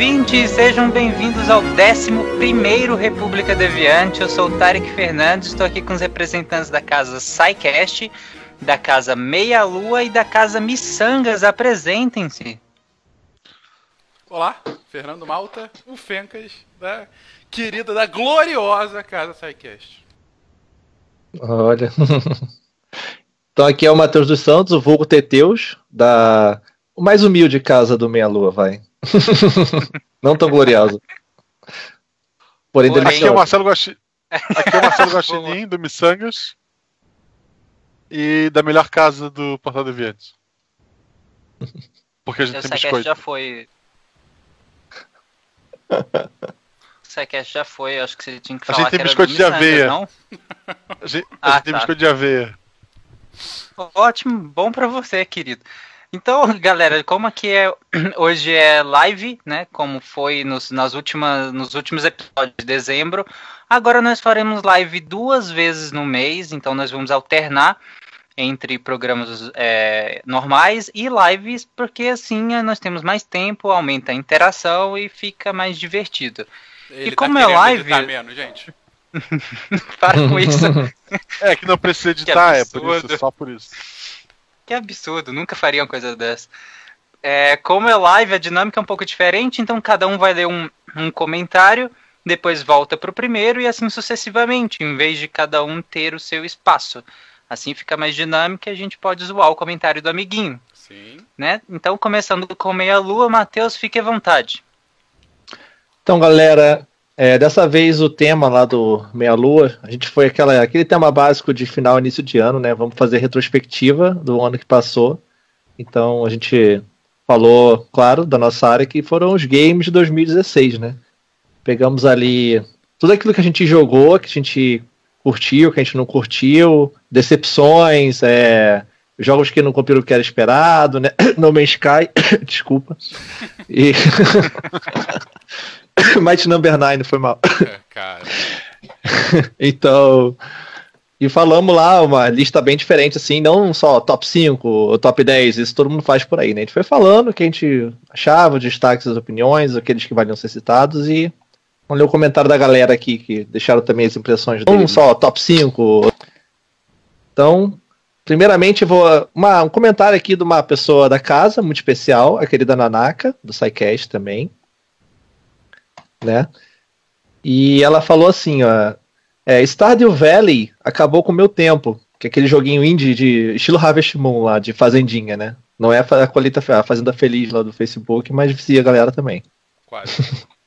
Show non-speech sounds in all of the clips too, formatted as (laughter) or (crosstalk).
Ouvintes, sejam bem-vindos ao 11º República Deviante. Eu sou o Tarek Fernandes, estou aqui com os representantes da casa SciCast, da casa Meia Lua e da casa Missangas. Apresentem-se. Olá, Fernando Malta, o Fencas, da querida, da gloriosa casa SciCast. Olha. (laughs) então aqui é o Matheus dos Santos, o vulgo Teteus, da o mais humilde casa do Meia Lua, vai. (laughs) Não tão gloriosa. Porém, Porém, Aqui é o deliciosa. Marcelo, Guaxi... (laughs) Aqui é o Marcelo Guaxinim, do Missangas. E da melhor casa do Portal Deviantes. Porque a gente O tem biscoito. já foi. (laughs) O SciCast já foi, acho que você tinha que A falar gente tem biscoito de aveia. não? A gente, a Ah, gente tem tá. biscoito de aveia. Ótimo, bom pra você, querido. Então, (laughs) galera, como aqui é (clears throat) hoje é live, né? Como foi nos, nas últimas, nos últimos episódios de dezembro, agora nós faremos live duas vezes no mês. Então, nós vamos alternar entre programas é, normais e lives, porque assim é, nós temos mais tempo, aumenta a interação e fica mais divertido. Ele como tá é live- editar menos, gente. (laughs) Para com isso. (laughs) É, que não precisa editar, é por isso, só por isso. Que absurdo, nunca faria uma coisa dessa. É, como é live, a dinâmica é um pouco diferente, então cada um vai ler um, um comentário, depois volta pro primeiro e assim sucessivamente, em vez de cada um ter o seu espaço. Assim fica mais dinâmico e a gente pode zoar o comentário do amiguinho, Sim. né? Então, começando com meia lua, Matheus, fique à vontade. Então, galera, é, dessa vez o tema lá do Meia Lua, a gente foi aquela, aquele tema básico de final início de ano, né? Vamos fazer retrospectiva do ano que passou. Então, a gente falou, claro, da nossa área, que foram os games de 2016, né? Pegamos ali tudo aquilo que a gente jogou, que a gente curtiu, que a gente não curtiu, decepções, é, jogos que não cumpriram o que era esperado, né? (coughs) No Man's Sky, (coughs) desculpa. E... (laughs) (laughs) Might Number 9 foi mal. É, cara. (laughs) Então, e falamos lá uma lista bem diferente, assim, não só top 5 ou top 10, isso todo mundo faz por aí, né? A gente foi falando o que a gente achava, os destaques, as opiniões, aqueles que valiam ser citados e vamos ler o comentário da galera aqui que deixaram também as impressões não só top 5. Então, primeiramente, vou. Uma, um comentário aqui de uma pessoa da casa, muito especial, a querida Nanaka, do SciCast também. Né? E ela falou assim, ó. É, Stardew Valley acabou com o meu tempo. Que é aquele joguinho indie de estilo Harvest Moon lá, de fazendinha, né? Não é a colheita a Fazenda Feliz lá do Facebook, mas vicia a galera também. Quase. (laughs)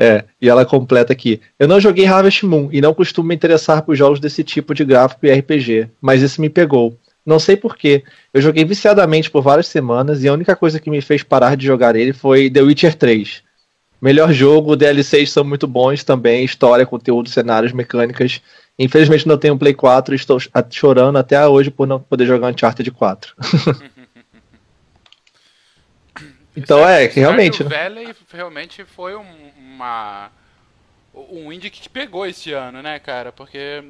É, e ela completa aqui. Eu não joguei Harvest Moon e não costumo me interessar por jogos desse tipo de gráfico e RPG, mas esse me pegou. Não sei porquê. Eu joguei viciadamente por várias semanas e a única coisa que me fez parar de jogar ele foi The Witcher 3. Melhor jogo, DLCs são muito bons também, história, conteúdo, cenários, mecânicas. Infelizmente não tenho Play 4 e estou ch- chorando até hoje por não poder jogar Uncharted 4. (laughs) então é, que realmente, O né? Valley realmente foi um- uma. Um indie que pegou esse ano, né, cara? Porque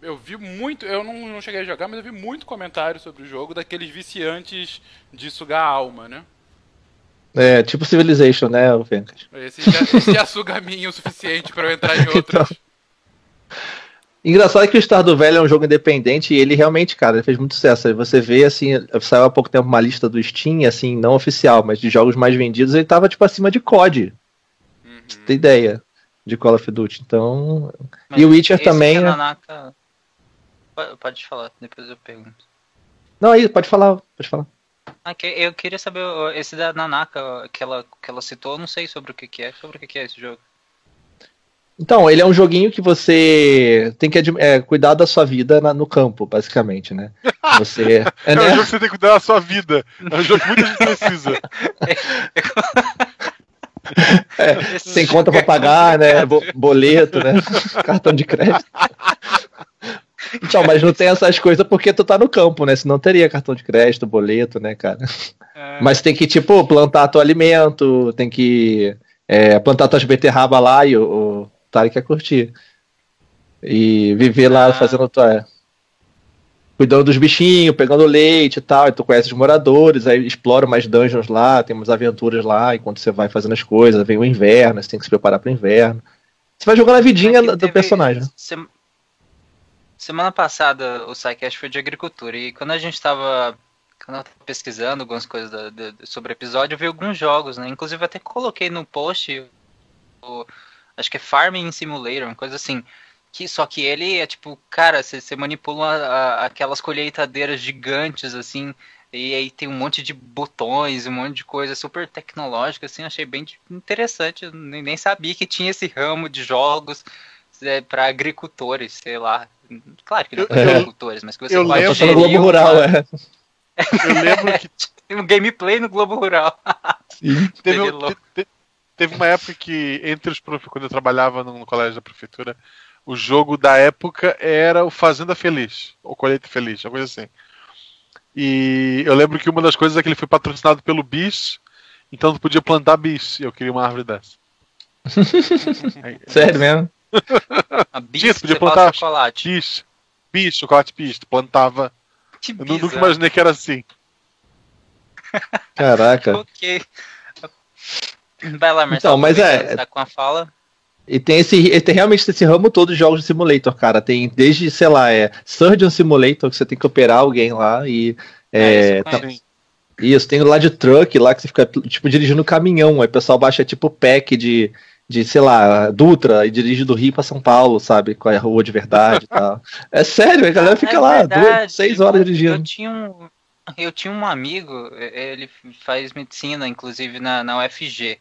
eu vi muito. Eu não, não cheguei a jogar, mas eu vi muito comentário sobre o jogo daqueles viciantes de sugar a alma, né? É, tipo Civilization, né, o Fencas? Esse já, esse já suga a minha o suficiente pra eu entrar em (laughs) outros. Engraçado que o Stardew Valley é um jogo independente e ele realmente, cara, ele fez muito sucesso. Você vê, assim, saiu há pouco tempo uma lista do Steam, assim, não oficial, mas de jogos mais vendidos, ele tava, tipo, acima de COD. Uhum. Pra você ter ideia de Call of Duty. Então... Mas E o Witcher esse também, que a né? Nanaka- Pode- Pode falar, depois eu pergunto. Não, aí, pode falar, pode falar. Ah, que- eu queria saber, esse da Nanaka que ela, que ela citou, eu não sei sobre o que, que é. Sobre o que, que é esse jogo. Então, ele é um joguinho que você tem que é, cuidar da sua vida na- no campo, basicamente, né? (laughs) Você. É, É um né? jogo que você tem que cuidar da sua vida. É um jogo que muita gente precisa. Tem conta pra pagar, né? bo- Boleto, né? (laughs) Cartão de crédito. (laughs) Então, mas não tem essas coisas porque tu tá no campo, né? Senão teria cartão de crédito, boleto, né, cara? É, Mas tem que, tipo, plantar teu alimento, tem que é, plantar tuas beterraba lá e o, o Tarek quer curtir. E viver lá Ah. fazendo tua. Cuidando dos bichinhos, pegando leite e tal. E tu conhece os moradores, aí explora mais dungeons lá, tem umas aventuras lá, enquanto você vai fazendo as coisas. Vem o inverno, você tem que se preparar pro inverno. Você vai jogando a vidinha do teve- personagem. Sem- Semana passada o SciCast foi de agricultura e quando a gente tava, quando eu tava pesquisando algumas coisas da- da- sobre o episódio, eu vi alguns jogos, né? Inclusive até coloquei no post, o- acho que é Farming Simulator, uma coisa assim. Que, só que ele é tipo, cara, você manipula a- aquelas colheitadeiras gigantes, assim, e aí tem um monte de botões, um monte de coisa super tecnológica, assim, achei bem interessante. Nem, nem sabia que tinha esse ramo de jogos é, para agricultores, sei lá. Claro que não para Eu- agricultores, mas que você eu pode lembro- Globo Rural, uma- é. (laughs) Eu lembro que Tem um gameplay no Globo Rural. Sim. teve, Seria louco. te- te- teve uma época que, entre os prof... quando eu trabalhava no, no colégio da prefeitura, o jogo da época era o Fazenda Feliz, ou Colheita Feliz, uma coisa assim. E eu lembro que uma das coisas é que ele foi patrocinado pelo BIS, então tu podia plantar bis, e eu queria uma árvore dessa. (laughs) Sério mesmo? (laughs) A podia você fala plantar chocolate. Bis, bis, chocolate bis, tu plantava. Que Eu nu- nunca imaginei que era assim. Caraca. (laughs) Ok. Vai lá, Marcelo. Então, mas é- Tá com a fala. E tem esse, tem realmente esse ramo todo de jogos de simulator, cara. Tem desde, sei lá, é Surgeon Simulator, que você tem que operar alguém lá e. É, É, isso tá- isso, tem lá de truck lá que você fica, tipo, dirigindo caminhão. Aí o pessoal baixa tipo pack de, de, sei lá, Dutra e dirige do Rio pra São Paulo, sabe? Com a rua de verdade e tal. É sério, a galera (laughs) fica É lá, duas, seis horas Eu dirigindo. tinha um, eu tinha um amigo, ele faz medicina, inclusive na, na UFG.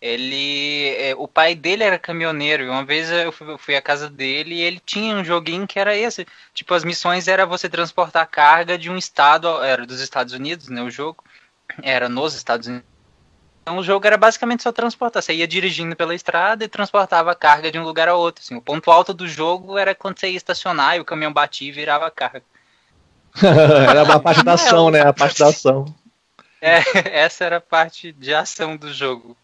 Ele, eh, o pai dele era caminhoneiro e uma vez eu fui, eu fui à casa dele e ele tinha um joguinho que era esse. Tipo, as missões era você transportar carga de um estado, era dos Estados Unidos, né? O jogo era nos Estados Unidos. Então o jogo era basicamente só transportar. Você ia dirigindo pela estrada e transportava a carga de um lugar a outro. Assim. O ponto alto do jogo era quando você ia estacionar e o caminhão batia e virava a carga. (laughs) Era a parte da ação, né? A parte da ação. É, essa era a parte de ação do jogo.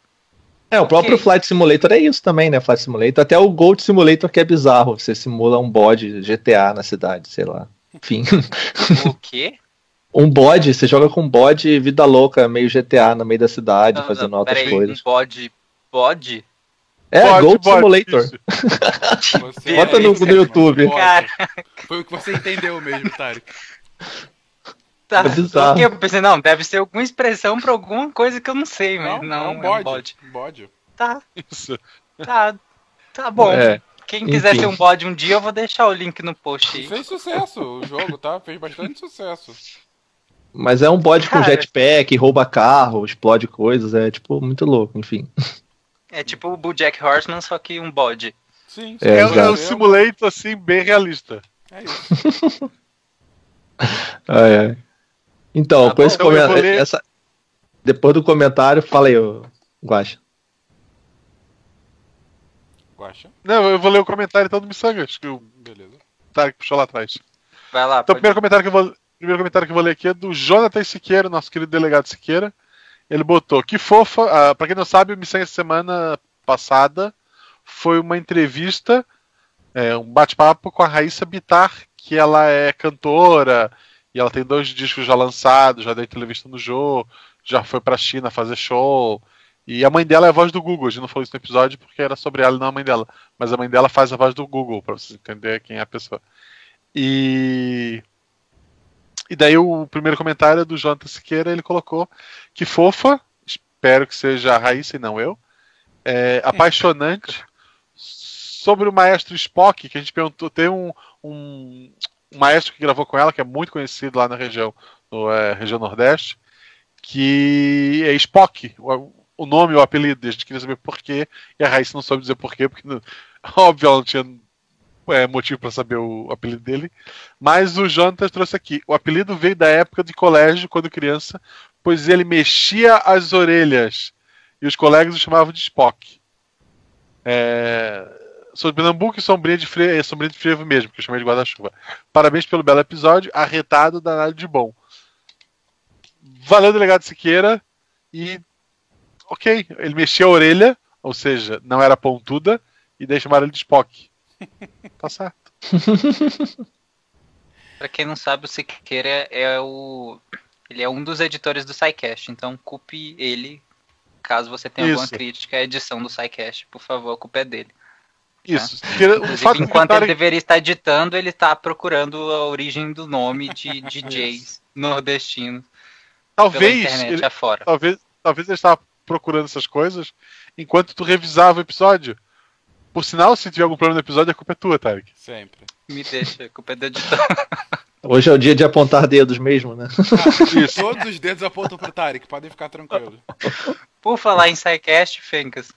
É, o próprio Ok. Flight Simulator é isso também, né? Flight Simulator. Até o Gold Simulator que é bizarro. Você simula um bode GTA na cidade, sei lá. Enfim. O quê? (laughs) Um bode, você joga com um bode vida louca, meio GTA no meio da cidade, Não, fazendo não, altas peraí, coisas. Um bode. Bode? É, Pode, Gold pode, Simulator. (laughs) Bota no, no YouTube. Cara, Foi o que você entendeu mesmo, Tarek. tá. É Eu pensei, não, deve ser alguma expressão pra alguma coisa que eu não sei, mas Não, não, não, é um bode. bode. Bode. Tá, Isso. tá. Tá bom. É, Quem quiser enfim. ser um bode um dia, eu vou deixar o link no post aí. Fez sucesso o jogo, tá? Fez bastante sucesso. Mas é um bode com jetpack, rouba carro, explode coisas, é tipo muito louco, enfim. É tipo o Bojack Horseman, só que um bode. Sim, É, É, é exato. um simulator assim, bem realista. É isso. (laughs) Ai, ai. Então, Tá com bom, esse então eu comentário. ler- essa- Depois do comentário, fala aí, ô, Guaxa. Guaxa. Não, eu vou ler o comentário então do Missangas, que o Beleza. Tarek puxou lá atrás. Vai lá, Então, o primeiro comentário que eu vou, primeiro comentário que eu vou ler aqui é do Jonathan Siqueira, nosso querido delegado Siqueira. Ele botou: Que fofa. Ah, pra quem não sabe, o Missangas semana passada foi uma entrevista, é, um bate-papo com a Raíssa Bitar, que ela é cantora e ela tem dois discos já lançados, já deu entrevista no Jô, já foi pra China fazer show. E a mãe dela é a voz do Google. A gente não falou isso no episódio porque era sobre ela e não a mãe dela. Mas a mãe dela faz a voz do Google, pra você entender quem é a pessoa. E. E daí o primeiro comentário é do Jonathan Siqueira, ele colocou que fofa, espero que seja a Raíssa e não eu, é, apaixonante, sobre o maestro Spock, que a gente perguntou, tem um, um, um maestro que gravou com ela, que é muito conhecido lá na região, no, é, região Nordeste, que é Spock, o, o nome o apelido, a gente queria saber porquê, e a Raíssa não soube dizer porquê, porque (laughs) óbvio ela não tinha é, motivo para saber o apelido dele. Mas o Jonathan trouxe aqui. O apelido veio da época de colégio, quando criança, pois ele mexia as orelhas e os colegas o chamavam de Spock. É... Sou de Pernambuco e sombrinha de, frevo, é sombrinha de frevo mesmo, que eu chamei de guarda-chuva. Parabéns pelo belo episódio, arretado, danado de bom. Valeu, delegado Siqueira. E. Ok, ele mexia a orelha, ou seja, não era pontuda, e daí chamaram ele de Spock. Tá certo. (laughs) pra quem não sabe, o Siqueira é o. Ele é um dos editores do SciCast, então culpe ele caso você tenha Isso. alguma crítica à edição do SciCast, por favor, a culpa é dele. Isso. Tá? enquanto ele deveria estar editando, ele está procurando a origem do nome de (laughs) DJs nordestinos. Talvez ele, afora. talvez, talvez ele estava procurando essas coisas enquanto tu revisava o episódio. Por sinal, se tiver algum problema no episódio, a culpa é tua, Tarek. Sempre. Me deixa, a culpa é do editor. (laughs) Hoje é o dia de apontar dedos mesmo, né? Ah, todos os dedos apontam pro Tarek, podem ficar tranquilos. Por falar em SciCast, Fencas.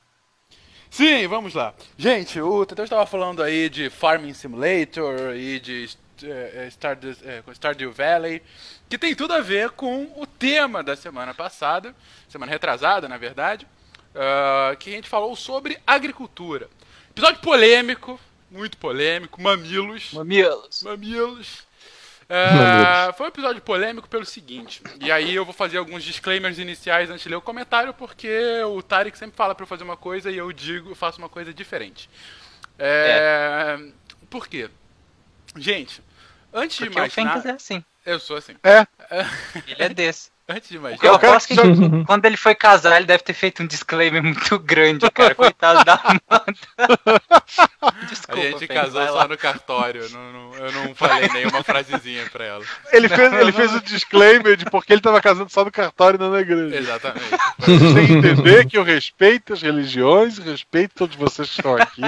Sim, vamos lá. Gente, o Teteu estava falando aí de Farming Simulator e de é, Stardew, é, Stardew Valley, que tem tudo a ver com o tema da semana passada, semana retrasada, na verdade, uh, que a gente falou sobre agricultura. Episódio polêmico, muito polêmico, mamilos. Mamilos. Mamilos. É, foi um episódio polêmico pelo seguinte, e aí eu vou fazer alguns disclaimers iniciais antes de ler o comentário, porque o Tarek sempre fala para eu fazer uma coisa e eu digo, faço uma coisa diferente. É, é. Por quê? Gente, antes porque de mais nada... é assim. Eu sou assim. É. Ele é desse. Antes de mais Eu aposto que (laughs) (laughs) quando ele foi casar, ele deve ter feito um disclaimer muito grande, cara. Coitado da Amanda. (laughs) Desculpa, a gente casou só no cartório. Não, não, eu não falei nenhuma frasezinha pra ela. Ele fez, ele fez o disclaimer de porque ele tava casando só no cartório e não na igreja. Exatamente. Você tem que entender que eu respeito as religiões, respeito todos vocês que estão aqui.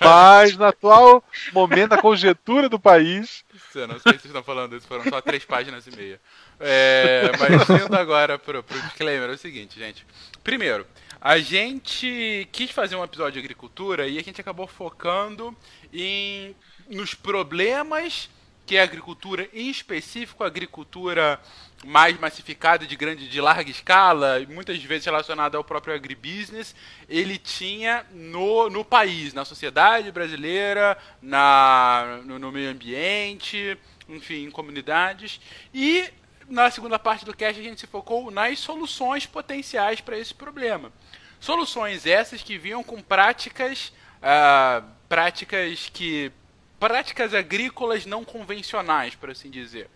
mas no atual momento, da conjectura do país. Eu não sei se vocês estão falando isso, foram só três páginas e meia. É, mas indo agora pro, pro disclaimer, é o seguinte, gente. Primeiro, a gente quis fazer um episódio de agricultura e a gente acabou focando em nos problemas que a agricultura, em específico a agricultura mais massificada, de grande, de larga escala, muitas vezes relacionada ao próprio agribusiness, ele tinha no, no país, na sociedade brasileira, na, no, no meio ambiente, enfim, em comunidades. E na segunda parte do cast a gente se focou nas soluções potenciais para esse problema. Soluções essas que vinham com práticas, uh, práticas que práticas agrícolas não convencionais, por assim dizer.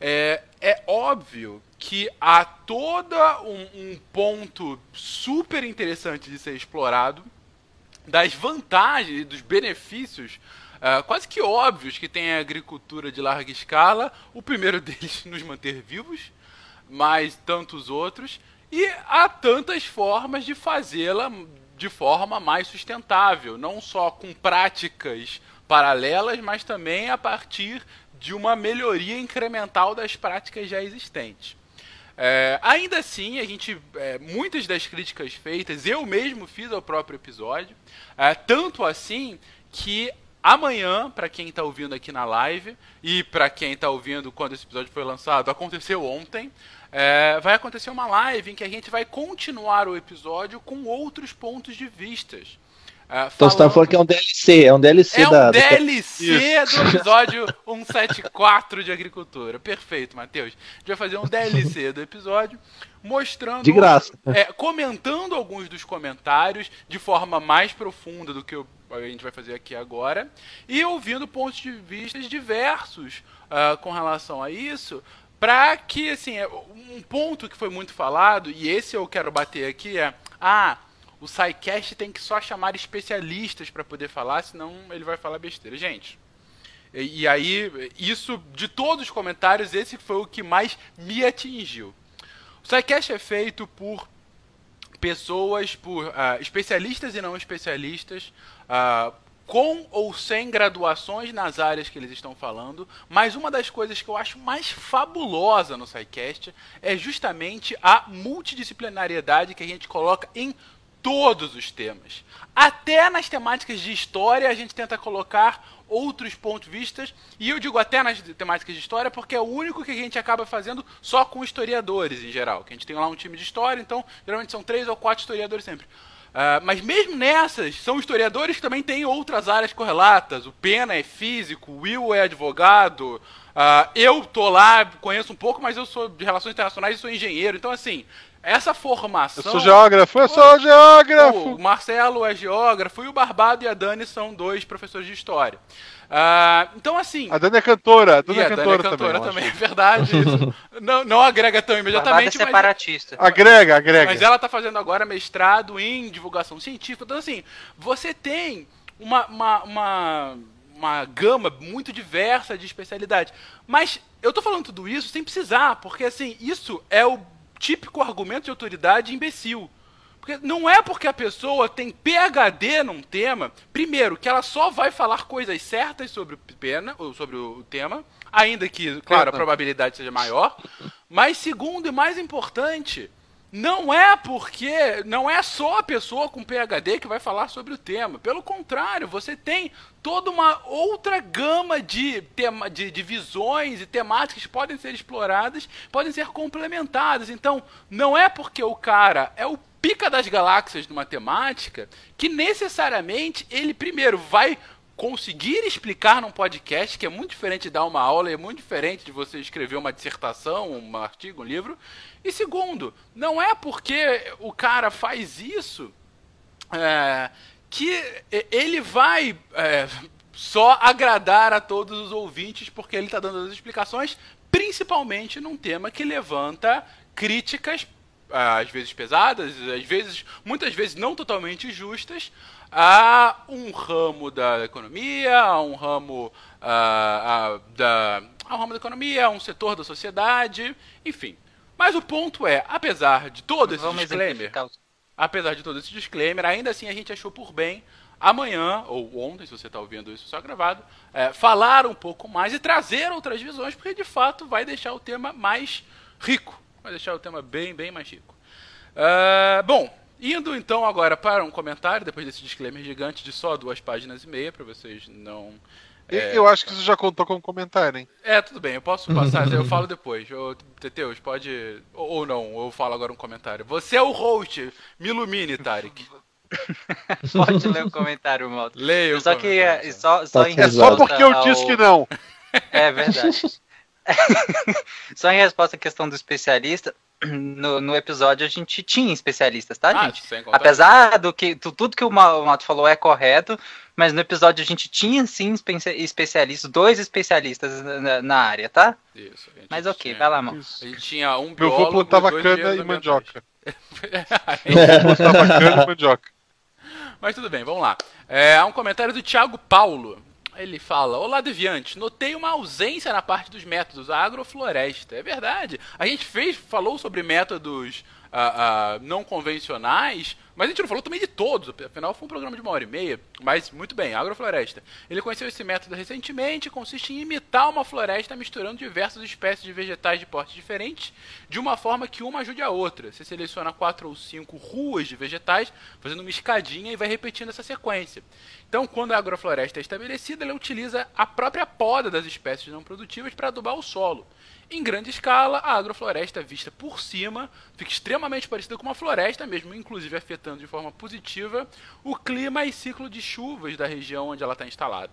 É, é óbvio que há todo um, um ponto super interessante de ser explorado das vantagens e dos benefícios uh, quase que óbvios que tem a agricultura de larga escala. O primeiro (laughs) deles, nos manter vivos, mas tantos outros. E há tantas formas de fazê-la de forma mais sustentável, não só com práticas paralelas, mas também a partir de uma melhoria incremental das práticas já existentes. É, ainda assim, a gente, é, muitas das críticas feitas, eu mesmo fiz ao próprio episódio, é, tanto assim que Amanhã, para quem está ouvindo aqui na live e para quem está ouvindo quando esse episódio foi lançado, aconteceu ontem. É, vai acontecer uma live em que a gente vai continuar o episódio com outros pontos de vistas. É, então você tá falando que é um DLC, é um DLC é da. É um DLC do episódio (laughs) 174 de agricultura. Perfeito, Matheus. A gente vai fazer um DLC do episódio mostrando. De graça. É, comentando alguns dos comentários de forma mais profunda do que a gente vai fazer aqui agora. E ouvindo pontos de vista diversos uh, com relação a isso. Para que, assim, é, um ponto que foi muito falado, e esse eu quero bater aqui, é. Ah, o SciCast tem que só chamar especialistas para poder falar, senão ele vai falar besteira. Gente, e, e, aí, isso, de todos os comentários, esse foi o que mais me atingiu. O SciCast é feito por pessoas, por uh, especialistas e não especialistas, uh, com ou sem graduações nas áreas que eles estão falando, mas uma das coisas que eu acho mais fabulosa no SciCast é justamente a multidisciplinariedade que a gente coloca em todos os temas. Até nas temáticas de história a gente tenta colocar outros pontos de vista, e eu digo até nas temáticas de história porque é o único que a gente acaba fazendo só com historiadores em geral, que a gente tem lá um time de história, então geralmente são três ou quatro historiadores sempre. Uh, mas mesmo nessas, são historiadores que também têm outras áreas correlatas. O Pena é físico, o Will é advogado, uh, eu tô lá, conheço um pouco, mas eu sou de relações internacionais e sou engenheiro. Então, assim, essa formação. Eu sou geógrafo, eu sou geógrafo! O Marcelo é geógrafo e o Barbado e a Dani são dois professores de história. Uh, então, assim. A Dani é cantora, a Dani, e é, a cantora Dani é cantora também. também, (laughs) é verdade. (laughs) não, não agrega tão imediatamente. é separatista. Mas, agrega, agrega. Mas ela tá fazendo agora mestrado em divulgação científica. Então, assim, você tem uma, uma, uma, uma gama muito diversa de especialidade. Mas eu tô falando tudo isso sem precisar, porque, assim, isso é o típico argumento de autoridade imbecil. Porque não é porque a pessoa tem PhD num tema, primeiro, que ela só vai falar coisas certas sobre o pena, ou sobre o tema, ainda que, claro, a probabilidade seja maior. Mas segundo e mais importante, não é porque não é só a pessoa com PhD que vai falar sobre o tema. Pelo contrário, você tem toda uma outra gama de, tema, de, de visões e temáticas que podem ser exploradas, podem ser complementadas. Então, não é porque o cara é o pica das galáxias de matemática que necessariamente ele primeiro vai conseguir explicar num podcast, que é muito diferente de dar uma aula, é muito diferente de você escrever uma dissertação, um artigo, um livro. E segundo, não é porque o cara faz isso é, que ele vai é, só agradar a todos os ouvintes porque ele está dando as explicações, principalmente num tema que levanta críticas às vezes pesadas, às vezes, muitas vezes não totalmente justas, a um ramo da economia, a um ramo a, a, da, a um ramo da economia, a um setor da sociedade, enfim. Mas o ponto é, apesar de todo esse Vamos disclaimer, apesar de todo esse disclaimer, ainda assim a gente achou por bem amanhã, ou ontem, se você está ouvindo isso só gravado, é, falar um pouco mais e trazer outras visões, porque de fato vai deixar o tema mais rico, vai deixar o tema bem, bem mais rico. Uh, bom, indo então agora para um comentário, depois desse disclaimer gigante de só duas páginas e meia, para vocês não. É, eu acho que isso já contou como comentário, hein? É, tudo bem, eu posso passar, eu (laughs) falo depois. Ô, Teteus, pode. Ou, ou não, eu falo agora um comentário. Você é o host, me ilumine, Tarek. (laughs) Pode ler o comentário, Malta. Leia o só que é, só, só em É só porque eu ao... disse que não. (laughs) É verdade. só em resposta à questão do especialista, (clears throat) no, no episódio a gente tinha especialistas, tá, Ah, gente? Apesar do que tu- tudo que o Ma- o Mato falou é correto, mas no episódio a gente tinha sim espe- especialistas, dois especialistas na, na área, tá? Isso, Mas ok, tinha- vai lá, mano. A gente tinha um Meu biólogo avô plantava cana e mandioca. Plantava cana e mandioca. Mas tudo bem, vamos lá. É, há um comentário do Thiago Paulo. Ele fala: Olá, Deviante. Notei uma ausência na parte dos métodos agrofloresta. É verdade. A gente fez, falou sobre métodos não convencionais, mas a gente não falou também de todos. Afinal, foi um programa de uma hora e meia. Mas, muito bem, agrofloresta. Ele conheceu esse método recentemente. Consiste em imitar uma floresta misturando diversas espécies de vegetais de portes diferentes, de uma forma que uma ajude a outra. Você seleciona quatro ou cinco ruas de vegetais, fazendo uma escadinha e vai repetindo essa sequência. Então, quando a agrofloresta é estabelecida, ela utiliza a própria poda das espécies não produtivas para adubar o solo. Em grande escala, a agrofloresta vista por cima fica extremamente parecida com uma floresta mesmo, inclusive afetando de forma positiva o clima e ciclo de chuvas da região onde ela está instalada.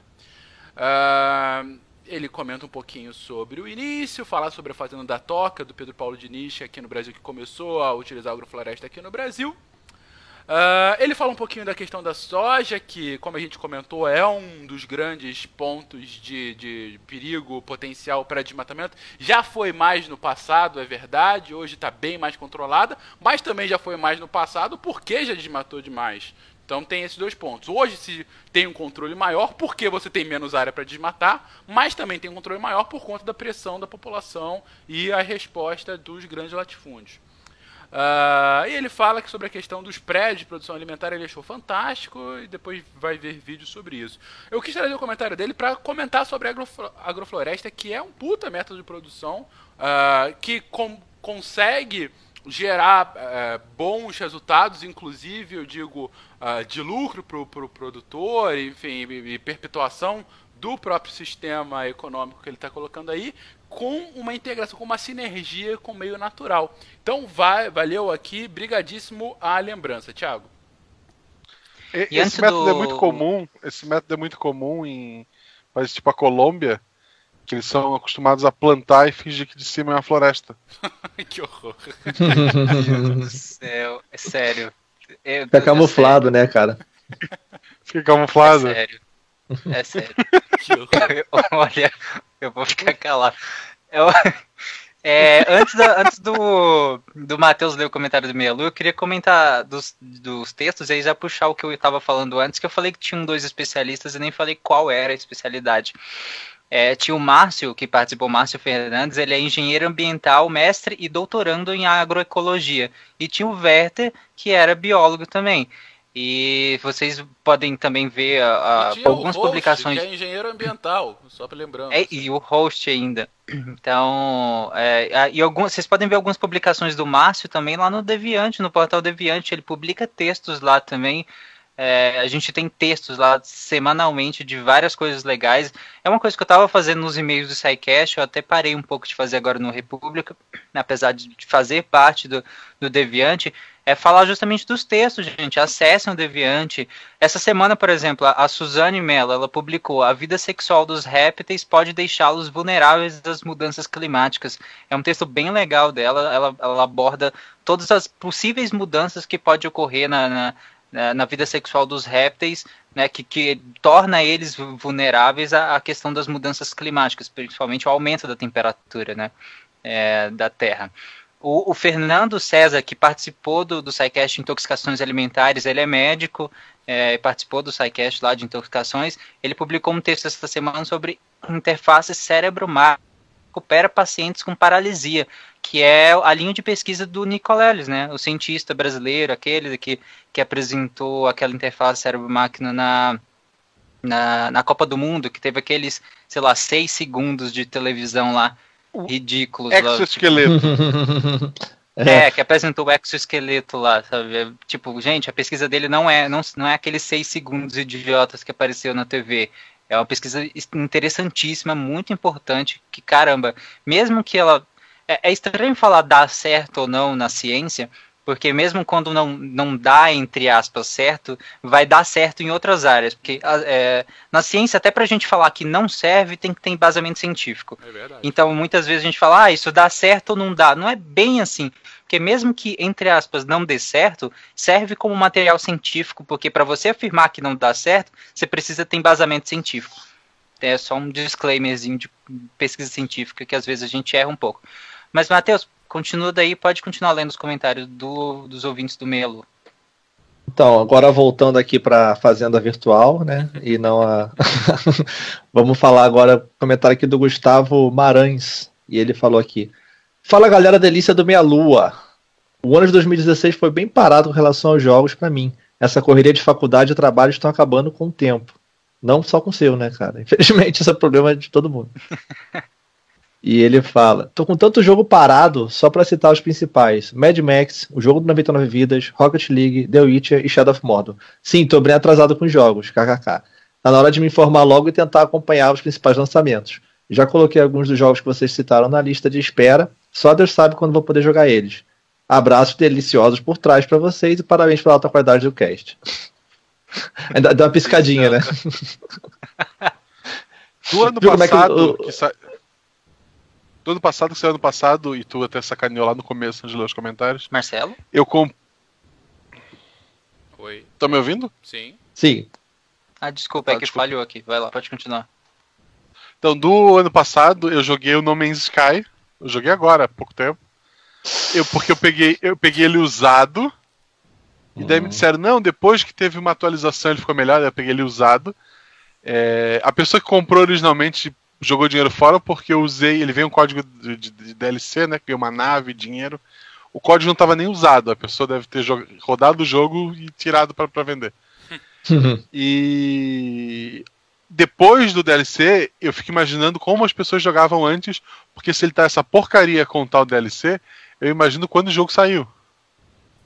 Ah, ele comenta um pouquinho sobre o início, falar sobre a fazenda da Toca, do Pedro Paulo Diniz, aqui no Brasil, que começou a utilizar a agrofloresta aqui no Brasil. Ah, ele fala um pouquinho da questão da soja, que, como a gente comentou, é um dos grandes pontos de, de perigo potencial para desmatamento. Já foi mais no passado, é verdade, hoje está bem mais controlada, mas também já foi mais no passado porque já desmatou demais. Então tem esses dois pontos. Hoje se tem um controle maior porque você tem menos área para desmatar, mas também tem um controle maior por conta da pressão da população e a resposta dos grandes latifúndios. Uh, e ele fala que sobre a questão dos prédios de produção alimentar ele achou fantástico e depois vai ver vídeos sobre isso. Eu quis trazer o comentário dele para comentar sobre a agrofloresta, que é um puta método de produção uh, que consegue gerar uh, bons resultados, inclusive, eu digo, de lucro para o pro produtor, enfim, e, e perpetuação do próprio sistema econômico que ele está colocando aí, com uma integração, com uma sinergia com o meio natural. Então, vai, valeu aqui, brigadíssimo a lembrança, Thiago. E esse método do... é muito comum, esse método é muito comum em países tipo a Colômbia, que eles são acostumados a plantar e fingir que de cima é uma floresta. (laughs) que horror. Meu Deus do céu, é sério. Fica camuflado, né, cara? Fica camuflado. É sério. É sério. Olha, eu vou ficar calado. Eu, (laughs) é, antes, antes do, do Matheus ler o comentário do Meia Lua, eu queria comentar dos, dos textos e aí já puxar o que eu estava falando antes, que eu falei que tinham dois especialistas e nem falei qual era a especialidade. É, tinha o Márcio, que participou, Márcio Fernandes, ele é engenheiro ambiental, mestre e doutorando em agroecologia. E tinha o Werther, que era biólogo também. E vocês podem também ver a, a algumas host, publicações. Que é engenheiro ambiental, só para lembrando. É, e o host ainda. Então, é, e alguns, vocês podem ver algumas publicações do Márcio também lá no Deviante, no portal Deviante. Ele publica textos lá também. É, a gente tem textos lá semanalmente de várias coisas legais. É uma coisa que eu estava fazendo nos e-mails do SciCast, eu até parei um pouco de fazer agora no República, apesar de fazer parte do, do Deviante é falar justamente dos textos, gente. Acessem o Deviante. Essa semana, por exemplo, a Suzane Mello, ela publicou A vida sexual dos répteis pode deixá-los vulneráveis às mudanças climáticas. É um texto bem legal dela. Ela, ela aborda todas as possíveis mudanças que pode ocorrer na, na, na vida sexual dos répteis, né, que, que torna eles vulneráveis à, à questão das mudanças climáticas, principalmente o aumento da temperatura né, é, da Terra. O, o, Fernando César, que participou do, do SciCast Intoxicações Alimentares, ele é médico, é, participou do SciCast lá de intoxicações, ele publicou um texto esta semana sobre interface cérebro-mar, recupera pacientes com paralisia, que é a linha de pesquisa do Nicoleles, né, o cientista brasileiro, aquele que, que apresentou aquela interface cérebro-máquina na, na, na Copa do Mundo, que teve aqueles, sei lá, seis segundos de televisão lá, ridículos. Exoesqueleto. (laughs) É, que apresentou o exoesqueleto lá, sabe? É, tipo, gente, a pesquisa dele não é, não, não é aqueles seis segundos idiotas que apareceu na TV. É uma pesquisa interessantíssima, muito importante, que caramba, mesmo que ela. É, é estranho falar dar certo ou não na ciência, porque mesmo quando não, não dá, entre aspas, certo, vai dar certo em outras áreas. Porque é, na ciência, até para a gente falar que não serve, tem que ter embasamento científico. É então, muitas vezes a gente fala, ah, isso dá certo ou não dá. Não é bem assim. Porque mesmo que, entre aspas, não dê certo, serve como material científico, porque para você afirmar que não dá certo, você precisa ter embasamento científico. É só um disclaimerzinho de pesquisa científica que às vezes a gente erra um pouco. Mas, Matheus, continua daí, pode continuar lendo os comentários do, dos ouvintes do Melo. Então, agora voltando aqui para a Fazenda Virtual, né? E não a. (laughs) Vamos falar agora, comentário aqui do Gustavo Marães. E ele falou aqui: Fala galera, delícia do Meia Lua. O ano de 2016 foi bem parado com relação aos jogos para mim. Essa correria de faculdade e trabalho estão acabando com o tempo. Não só com o seu, né, cara? Infelizmente, esse é o problema de todo mundo. (laughs) E ele fala: tô com tanto jogo parado, só para citar os principais: Mad Max, o jogo do 99 Vidas, Rocket League, The Witcher e Shadow of Mordor. Sim, tô bem atrasado com os jogos, kkk. Tá na hora de me informar logo e tentar acompanhar os principais lançamentos. Já coloquei alguns dos jogos que vocês citaram na lista de espera, só Deus sabe quando vou poder jogar eles. Abraços deliciosos por trás para vocês e parabéns pela alta qualidade do cast. (laughs) Ainda deu uma piscadinha, né? (laughs) Do ano Viu passado, é que, que sa do ano passado, que saiu ano passado, e tu até sacaneou lá no começo antes de ler os comentários. Marcelo? Eu comp... Oi. Tá me ouvindo? Sim. Sim. Ah, desculpa, é ah, é que desculpa. falhou aqui. Vai lá, pode continuar. Então, do ano passado, eu joguei o No Man's Sky. Eu joguei agora, há pouco tempo. Eu, porque eu peguei, eu peguei ele usado. E daí me hum. disseram, não, depois que teve uma atualização ele ficou melhor, eu peguei ele usado. É, a pessoa que comprou originalmente jogou dinheiro fora porque eu usei. Ele veio um código de, de, de DLC, né? Que veio uma nave, dinheiro. o código não estava nem usado. A pessoa deve ter jog- rodado o jogo e tirado para vender. (laughs) E depois do DLC, eu fico imaginando como as pessoas jogavam antes, porque se ele tá essa porcaria com o tal DLC, eu imagino quando o jogo saiu.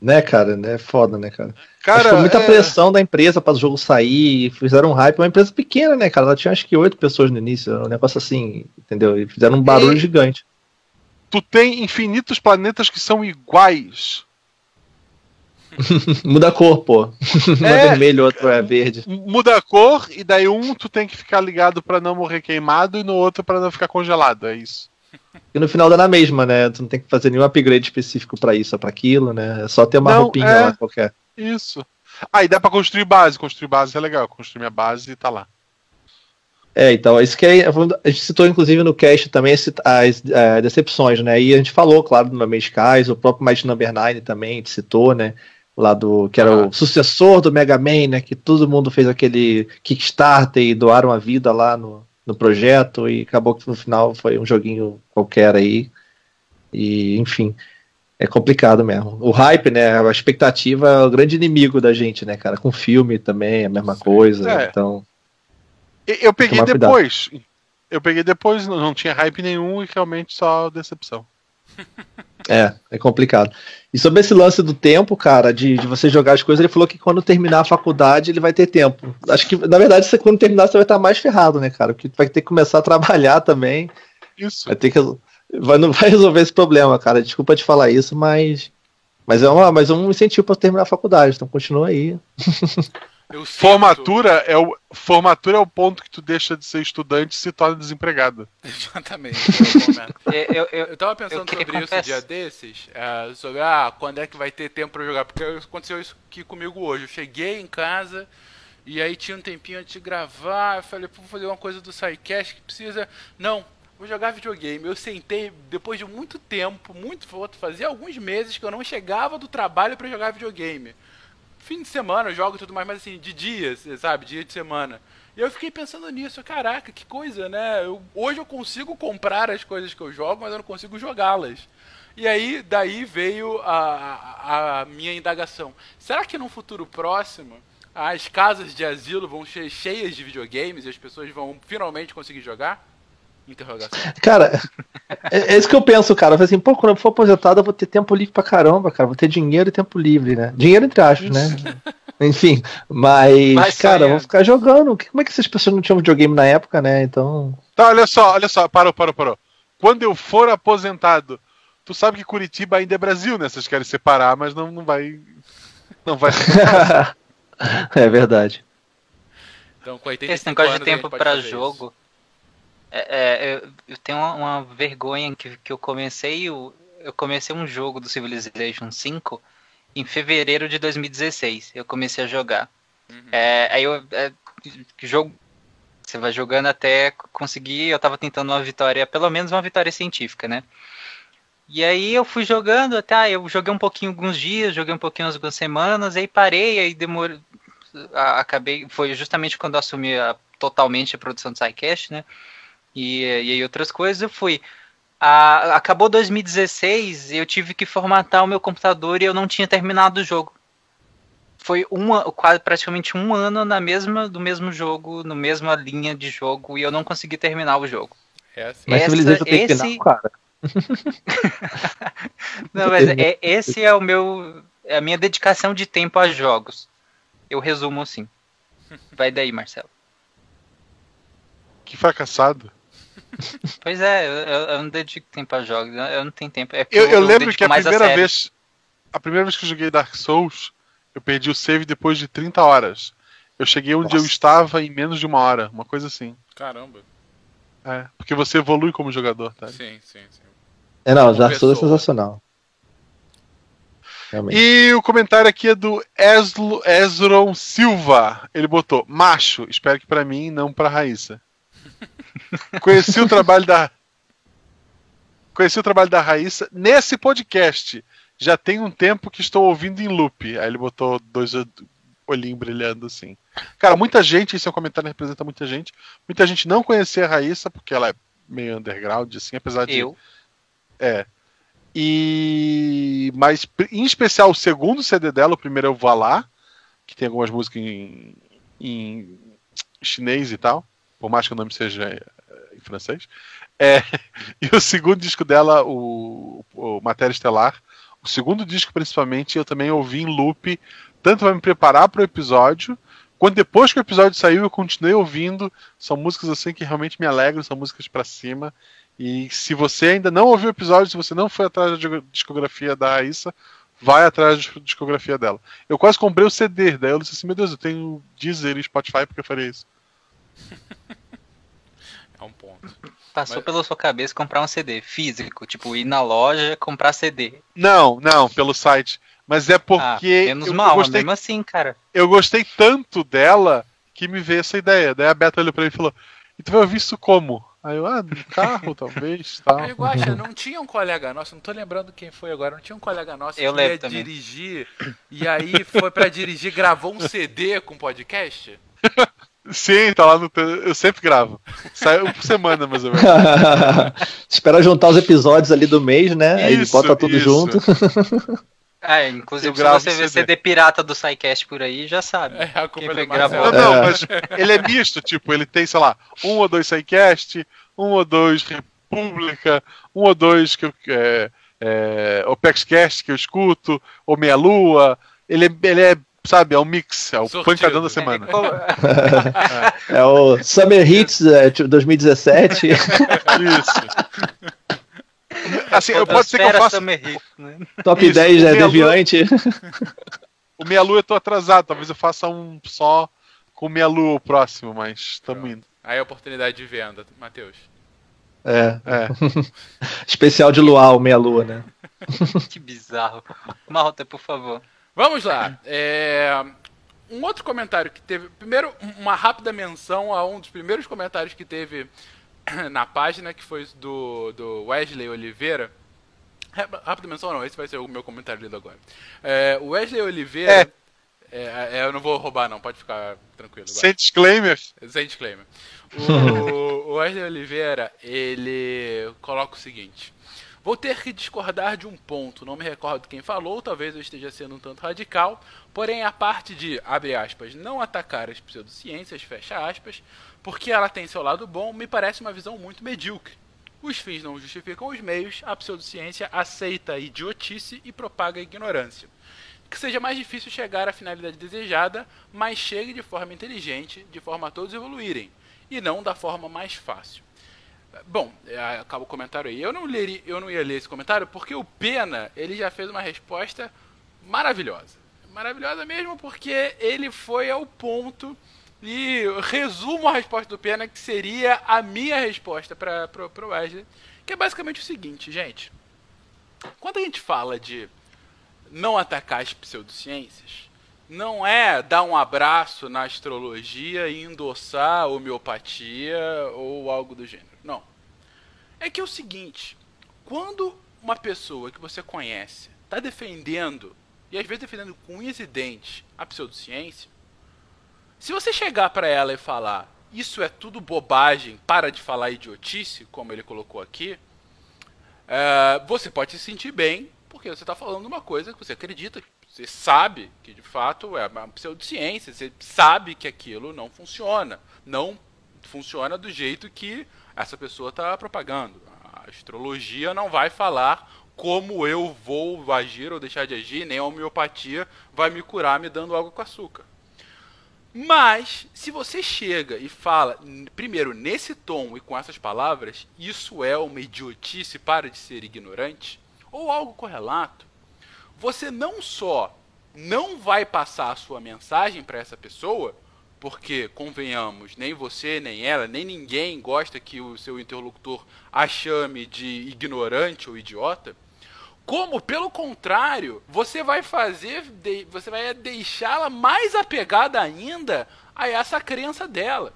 Né, cara? É foda, né, cara? Cara, foi muita é- pressão da empresa para o jogo sair, fizeram um hype. Uma empresa pequena, né, cara? Ela tinha acho que oito pessoas no início, um negócio assim, entendeu? E fizeram um barulho E- gigante. tu tem infinitos planetas que são iguais. (laughs) Muda a cor, pô. (laughs) Um é É. vermelho, outro é verde. Muda a cor e daí um tu tem que ficar ligado pra não morrer queimado e no outro pra não ficar congelado, é isso. E no final dá na mesma, né? Tu não tem que fazer nenhum upgrade específico pra isso ou pra aquilo, né? É só ter uma Não, roupinha é. lá qualquer. Isso. Ah, e dá pra construir base. Construir base é legal. Construir minha base e tá lá. É, então, isso que é, a gente citou inclusive no cast também esse- as eh, decepções, né? E a gente falou, claro, do No Man's Skies, o próprio Might Number 9 também, a gente citou, né? Lá do que era Ah. o sucessor do Mega Man, né? Que todo mundo fez aquele Kickstarter e doaram a vida lá no, no projeto e acabou que no final foi um joguinho qualquer aí. E, enfim, é complicado mesmo. O hype, né? A expectativa é o grande inimigo da gente, né, cara? Com filme também, a mesma coisa. É. Então, Eu peguei Tomar cuidado. depois. Eu peguei depois, não, não tinha hype nenhum e realmente só decepção. (laughs) É, é complicado. E sobre esse lance do tempo, cara, de, de você jogar as coisas, ele falou que quando terminar a faculdade ele vai ter tempo. Acho que, na verdade, você, quando terminar, você vai estar mais ferrado, né, cara? Porque vai ter que começar a (laughs) trabalhar também. Isso. Vai ter que. Vai, não vai resolver esse problema, cara. Desculpa te falar isso, mas. Mas é, uma, mas é um incentivo para terminar a faculdade, então continua aí. (laughs) Eu sinto- Formatura é, o, formatura é o ponto que tu deixa de ser estudante e se torna desempregado. (laughs) Exatamente. é o momento. Eu, (laughs) eu, eu- Eu tava pensando Eu sobre isso um dia desses, é, sobre ah, quando é que vai ter tempo pra jogar, porque aconteceu isso aqui comigo hoje. Eu cheguei em casa e aí tinha um tempinho antes de gravar, eu falei, pô, vou fazer uma coisa do SciCast que precisa. Não, vou jogar videogame. Eu sentei depois de muito tempo, muito fazia alguns meses que eu não chegava do trabalho pra jogar videogame. Fim de semana eu jogo e tudo mais, mas assim, de dias, sabe? Dia de semana. E eu fiquei pensando nisso, caraca, que coisa, né? Eu- hoje eu consigo comprar as coisas que eu jogo, mas eu não consigo jogá-las. E aí, daí veio a, a, a minha indagação. Será que num futuro próximo as casas de asilo vão ser cheias de videogames e as pessoas vão finalmente conseguir jogar? Interrogação. Cara, é, é isso que eu penso, cara. Eu falei assim, pô, quando eu for aposentado, eu vou ter tempo livre pra caramba, cara. Vou ter dinheiro e tempo livre, né? Dinheiro entre aspas, né? Enfim, mas, Vai cara, eu vou sonhando. ficar jogando. Como é que essas pessoas não tinham videogame na época, né? Então. Tá, olha só, olha só, parou, parou, parou. Quando eu for aposentado, tu sabe que Curitiba ainda é Brasil, né? Vocês querem separar, mas não, não vai. Não vai. (laughs) é verdade. Então, com 85 esse negócio de tempo fazer jogo. É, é, eu, eu tenho uma, uma vergonha que, que eu comecei. o- Eu comecei um jogo do Civilization 5 em fevereiro de 2016. Eu comecei a jogar. Uhum. É, aí eu. É, jogo. Você vai jogando até conseguir. Eu tava tentando uma vitória, pelo menos uma vitória científica, né? E aí eu fui jogando até. ah, eu joguei um pouquinho alguns dias, joguei um pouquinho algumas semanas, aí parei, aí demorou. Acabei. Foi justamente quando eu assumi a- totalmente a produção do SciCast, né? E, e aí outras coisas eu fui. A- acabou 2016, eu tive que formatar o meu computador e eu não tinha terminado o jogo. Foi uma, quase praticamente um ano na mesma, do mesmo jogo, na mesma linha de jogo, e eu não consegui terminar o jogo. É assim. Mas Essa- Civilization tem esse- final, cara. (laughs) Não, mas é, esse é o meu. É a minha dedicação de tempo a jogos. Eu resumo assim. Vai daí, Marcelo. que fracassado. (laughs) Pois é, eu, eu- eu não dedico tempo a jogos, eu, eu não tenho tempo. É porque Eu, eu lembro que a primeira sério. vez. A primeira vez que eu joguei Dark Souls, eu perdi o save depois de 30 horas. Eu cheguei onde eu Nossa. estava em menos de uma hora, uma coisa assim. Caramba. É, porque você evolui como jogador, tá? Sim, sim, sim. É, não, Dark Souls é sensacional. Realmente. E o comentário aqui é do Eslo, Ezron Silva. Ele botou: macho, espero que pra mim, não pra Raíssa. (laughs) Conheci o trabalho da. Conheci o trabalho da Raíssa nesse podcast. Já tem um tempo que estou ouvindo em loop. Aí ele botou dois olhinhos brilhando assim. Cara, muita gente, esse é um comentário que representa muita gente. Muita gente não conhecia a Raíssa, porque ela é meio underground, assim, apesar de. Eu. É. E mas em especial o segundo CD dela, o primeiro é o Valá, que tem algumas músicas em, em chinês e tal, por mais que o nome seja eh, em francês. É, (laughs) e o segundo disco dela, o, o Matéria Estelar, o segundo disco principalmente, eu também ouvi em loop, tanto para me preparar para o episódio, quanto depois que o episódio saiu eu continuei ouvindo. São músicas assim que realmente me alegram, são músicas para cima. E se você ainda não ouviu o episódio, se você não foi atrás da discografia da Raíssa, vai atrás da discografia dela. Eu quase comprei o CD, daí eu disse assim, meu Deus, eu tenho Deezer e Spotify porque eu faria isso. (laughs) É um ponto. Passou Mas- pela sua cabeça comprar um CD físico, tipo, ir na loja comprar CD. Não, não, pelo site. Mas é porque ah, menos eu, mal, eu gostei, mesmo assim, cara. eu gostei tanto dela que me veio essa ideia. Daí a Beta olhou pra mim e falou: E tu vai ouvir isso como? Aí eu, ah, no carro, talvez, tal. (laughs) Aí, Guaxa, não tinha um colega nosso, não tô lembrando quem foi agora, não tinha um colega nosso Eu que ia também. dirigir e aí foi pra dirigir, gravou um CD com podcast? (laughs) Sim, tá lá no. Eu sempre gravo. Sai um por semana, mais ou menos. Espera juntar os episódios ali do mês, né? Aí Isso, bota tudo isso. junto. É, inclusive se você vê CD. CD pirata do SciCast por aí, já sabe. É, a culpa Quem é gravou? Não, não, É. mas ele é misto, tipo, ele tem, sei lá, um ou dois SciCast, um ou dois República, um ou dois que eu, é, é, OpexCast que eu escuto, ou Meia Lua. Ele é, ele é, sabe, é um mix, é o Sortido. pancadão da semana. (laughs) É o Summer Hits é, tipo, 2017. Isso. (laughs) Assim, eu, pode ser que eu faça. Summer Hit, né? Top Isso, 10 o é Meia Lua- Deviante. O Meia Lua eu tô atrasado, talvez eu faça um só com Meia Lua o próximo, mas tamo indo. Aí a oportunidade de venda, Matheus. É. É. (laughs) Especial de Luau, meia lua, né? Que bizarro. Marrota, por favor. Vamos lá. É, Um outro comentário que teve. Primeiro, uma rápida menção a um dos primeiros comentários que teve (clears throat) na página, que foi do, do Wesley Oliveira. Rá- Rápida menção não, esse vai ser o meu comentário lido agora. É, o Wesley Oliveira. É, é, eu não vou roubar, não, pode ficar tranquilo. agora. Sem disclaimer. Sem disclaimer. (laughs) O, o Wesley Oliveira, ele coloca o seguinte. Vou ter que discordar de um ponto, não me recordo quem falou, talvez eu esteja sendo um tanto radical, porém a parte de, abre aspas, não atacar as pseudociências, fecha aspas, porque ela tem seu lado bom, me parece uma visão muito medíocre. Os fins não justificam os meios, a pseudociência aceita a idiotice e propaga a ignorância que seja mais difícil chegar à finalidade desejada, mas chegue de forma inteligente, de forma a todos evoluírem, e não da forma mais fácil. Bom, é, acaba o comentário aí. Eu não, leria, eu não ia ler esse comentário porque o Pena ele já fez uma resposta maravilhosa. Maravilhosa mesmo porque ele foi ao ponto e resumo a resposta do Pena que seria a minha resposta para o Wesley, que é basicamente o seguinte, gente. Quando a gente fala de não atacar as pseudociências não é dar um abraço na astrologia e endossar homeopatia ou algo do gênero. Não. É que é o seguinte: quando uma pessoa que você conhece está defendendo, e às vezes defendendo com unhas e dentes, a pseudociência, se você chegar para ela e falar isso é tudo bobagem, para de falar idiotice, como ele colocou aqui, é, você pode se sentir bem porque você está falando uma coisa que você acredita, você sabe que de fato é uma pseudociência, você sabe que aquilo não funciona, não funciona do jeito que essa pessoa está propagando. A astrologia não vai falar como eu vou agir ou deixar de agir, nem a homeopatia vai me curar me dando água com açúcar. Mas, se você chega e fala, primeiro, nesse tom e com essas palavras, isso é uma idiotice para de ser ignorante, ou algo correlato, você não só não vai passar a sua mensagem para essa pessoa, porque, convenhamos, nem você, nem ela, nem ninguém gosta que o seu interlocutor a chame de ignorante ou idiota, como, pelo contrário, você vai fazer, você vai deixá-la mais apegada ainda a essa crença dela.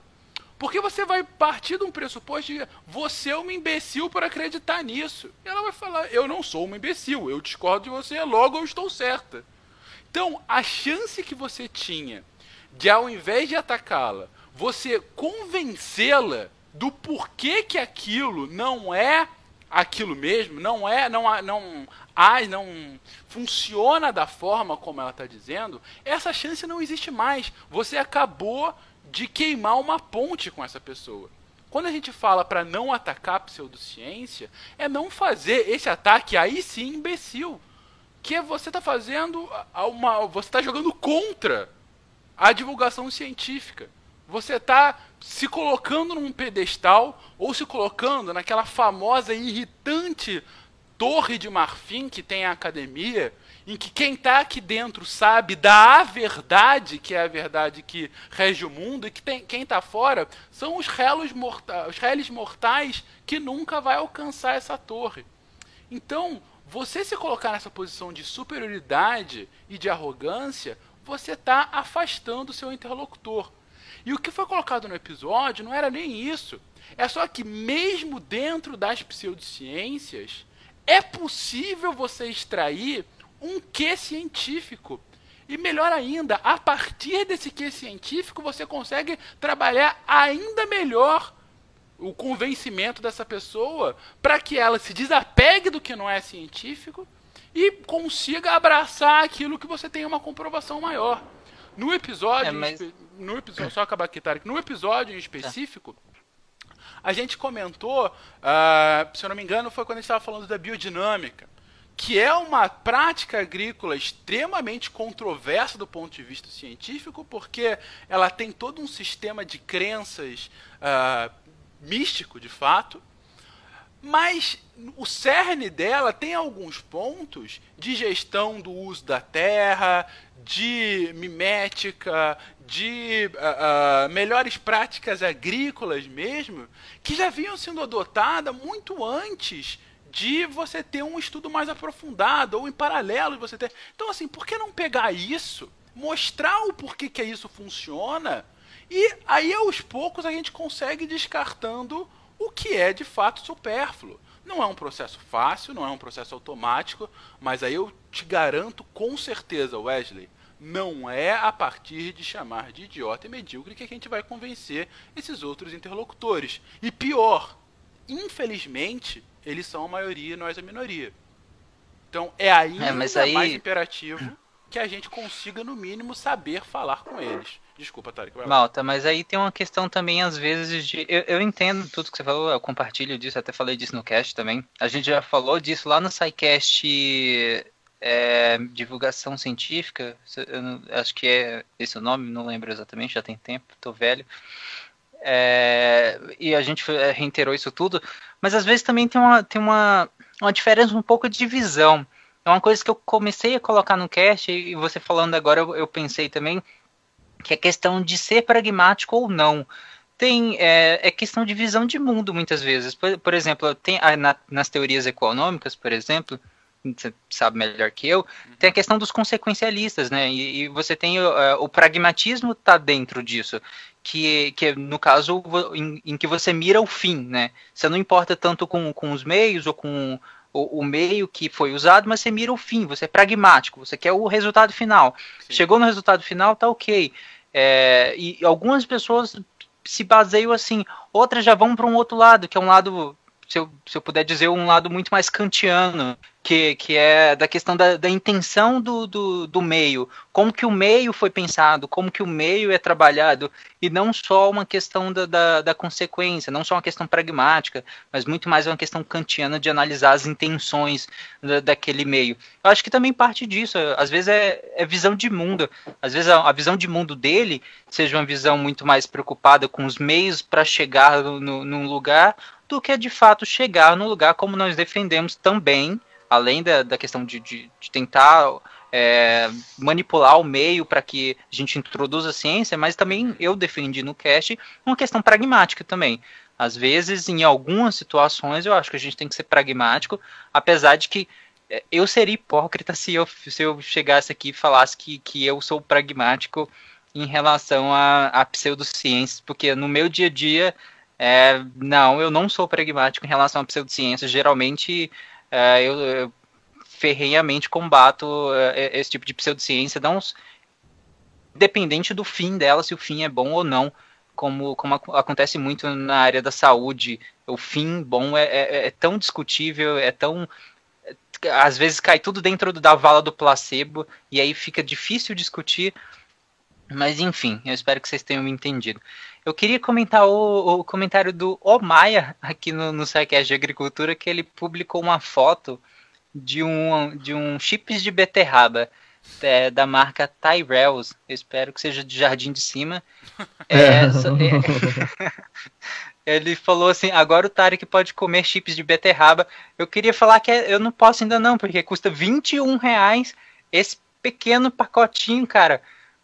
Porque você vai partir de um pressuposto de você é um imbecil por acreditar nisso. E ela vai falar, eu não sou um imbecil, eu discordo de você, logo eu estou certa. Então, a chance que você tinha de, ao invés de atacá-la, você convencê-la do porquê que aquilo não é aquilo mesmo, não é, não, não, ah, não funciona da forma como ela está dizendo, essa chance não existe mais. Você acabou de queimar uma ponte com essa pessoa. Quando a gente fala para não atacar a pseudociência, é não fazer esse ataque aí sim imbecil. Que é você está fazendo uma. Você está jogando contra a divulgação científica. Você está se colocando num pedestal ou se colocando naquela famosa e irritante torre de marfim que tem a academia, em que quem está aqui dentro sabe da verdade, que é a verdade que rege o mundo, e que tem, quem está fora são os réis, mortais, os mortais que nunca vai alcançar essa torre. Então, você se colocar nessa posição de superioridade e de arrogância, você está afastando o seu interlocutor. E o que foi colocado no episódio não era nem isso. É só que, mesmo dentro das pseudociências, é possível você extrair um quê científico. E melhor ainda, a partir desse quê científico, você consegue trabalhar ainda melhor o convencimento dessa pessoa para que ela se desapegue do que não é científico e consiga abraçar aquilo que você tem uma comprovação maior. No episódio, é, mas... no episódio, só acabar aqui, Tarek, no episódio em específico, a gente comentou, uh, se eu não me engano, foi quando a gente estava falando da biodinâmica, que é uma prática agrícola extremamente controversa do ponto de vista científico, porque ela tem todo um sistema de crenças uh, místico, de fato, mas o cerne dela tem alguns pontos de gestão do uso da terra, de mimética, de uh, uh, melhores práticas agrícolas mesmo, que já vinham sendo adotadas muito antes de você ter um estudo mais aprofundado ou em paralelo você ter. Então assim, por que não pegar isso, mostrar o porquê que isso funciona e aí aos poucos a gente consegue descartando o que é de fato supérfluo. Não é um processo fácil, não é um processo automático, mas aí eu te garanto com certeza, Wesley, não é a partir de chamar de idiota e medíocre que a gente vai convencer esses outros interlocutores. E pior, infelizmente, eles são a maioria e nós a minoria. Então é ainda é, aí... mais imperativo que a gente consiga, no mínimo, saber falar com eles. Desculpa, Tarek. Malta, mas aí tem uma questão também, às vezes, de. Eu, eu entendo tudo que você falou, eu compartilho disso, até falei disso no cast também. A gente já falou disso lá no SciCast é, Divulgação Científica, acho que é esse o nome, não lembro exatamente, já tem tempo, tô velho. É, e a gente é, reiterou isso tudo, mas às vezes também tem uma, tem uma, uma diferença um pouco de visão. É uma coisa que eu comecei a colocar no cast, e você falando agora, eu, eu pensei também que é questão de ser pragmático ou não. Tem, é, é questão de visão de mundo, muitas vezes. Por, por exemplo, tem na, nas teorias econômicas, por exemplo, você sabe melhor que eu, tem a questão dos consequencialistas, né? E, e você tem uh, o pragmatismo está dentro disso, que, que no caso em, em, que você mira o fim, né? Você não importa tanto com, com os meios ou com o, o, meio que foi usado, mas você mira o fim, você é pragmático, você quer o resultado final. Sim. Chegou no resultado final, tá ok. É, e algumas pessoas se baseiam assim, outras já vão para um outro lado, que é um lado, se eu, se eu puder dizer, um lado muito mais kantiano, que, que é da questão da, da intenção do, do, do, meio, como que o meio foi pensado, como que o meio é trabalhado, e não só uma questão da, da, da consequência, não só uma questão pragmática, mas muito mais uma questão kantiana de analisar as intenções da, daquele meio. Eu acho que também parte disso, às vezes é, é visão de mundo, às vezes a, a, visão de mundo dele seja uma visão muito mais preocupada com os meios para chegar no, no, num lugar, do que de fato chegar no lugar como nós defendemos também além da, da questão de, de, de tentar é, manipular o meio para que a gente introduza a ciência, mas também eu defendi no cast uma questão pragmática também. Às vezes, em algumas situações, eu acho que a gente tem que ser pragmático, apesar de que é, eu seria hipócrita se eu, se eu chegasse aqui e falasse que, que eu sou pragmático em relação a, a pseudociências, porque no meu dia a dia, é, não, eu não sou pragmático em relação a pseudociências. Geralmente, é, eu, eu ferrenhamente combato é, esse tipo de pseudociência, não dependente do fim dela, se o fim é bom ou não. como, como ac- acontece muito na área da saúde, o fim bom é, é- é tão discutível, é tão. é- Às vezes cai tudo dentro da vala do placebo, e aí fica difícil discutir. Mas enfim, eu espero que vocês tenham entendido. Eu queria comentar o, o comentário do Omaia aqui no, no SciCast de Agricultura, que ele publicou uma foto de um, de um chips de beterraba é, da marca Tyrells. Eu espero que seja de Jardim de Cima. É, essa- é- (laughs) ele falou assim: agora o Tarek pode comer chips de beterraba. Eu queria falar que é- eu não posso ainda não, porque custa 21 reais esse pequeno pacotinho, cara.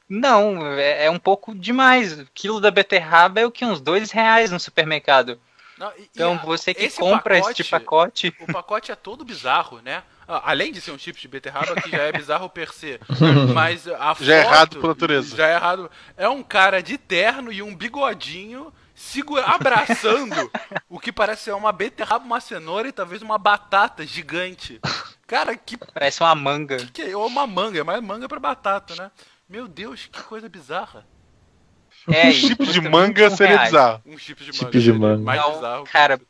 Não, é, é um pouco demais. O quilo da beterraba é o que? Uns dois reais no supermercado. Não, e- e Então a- você que esse compra pacote- este pacote. O pacote é todo bizarro, né? Ah, Além de ser um chip de beterraba, que já é bizarro per se. (laughs) Mas a Já é foto errado por natureza. Já é errado. É um cara de terno e um bigodinho segura, abraçando o que parece ser uma beterraba, uma cenoura e talvez uma batata gigante. Cara, que Parece uma manga. que é uma manga, mas manga pra batata, né? Meu Deus, que coisa bizarra. É, Um chip de manga 21 seria reais. bizarro. Um chip de Chip manga. de manga. Mais Não, bizarro. cara,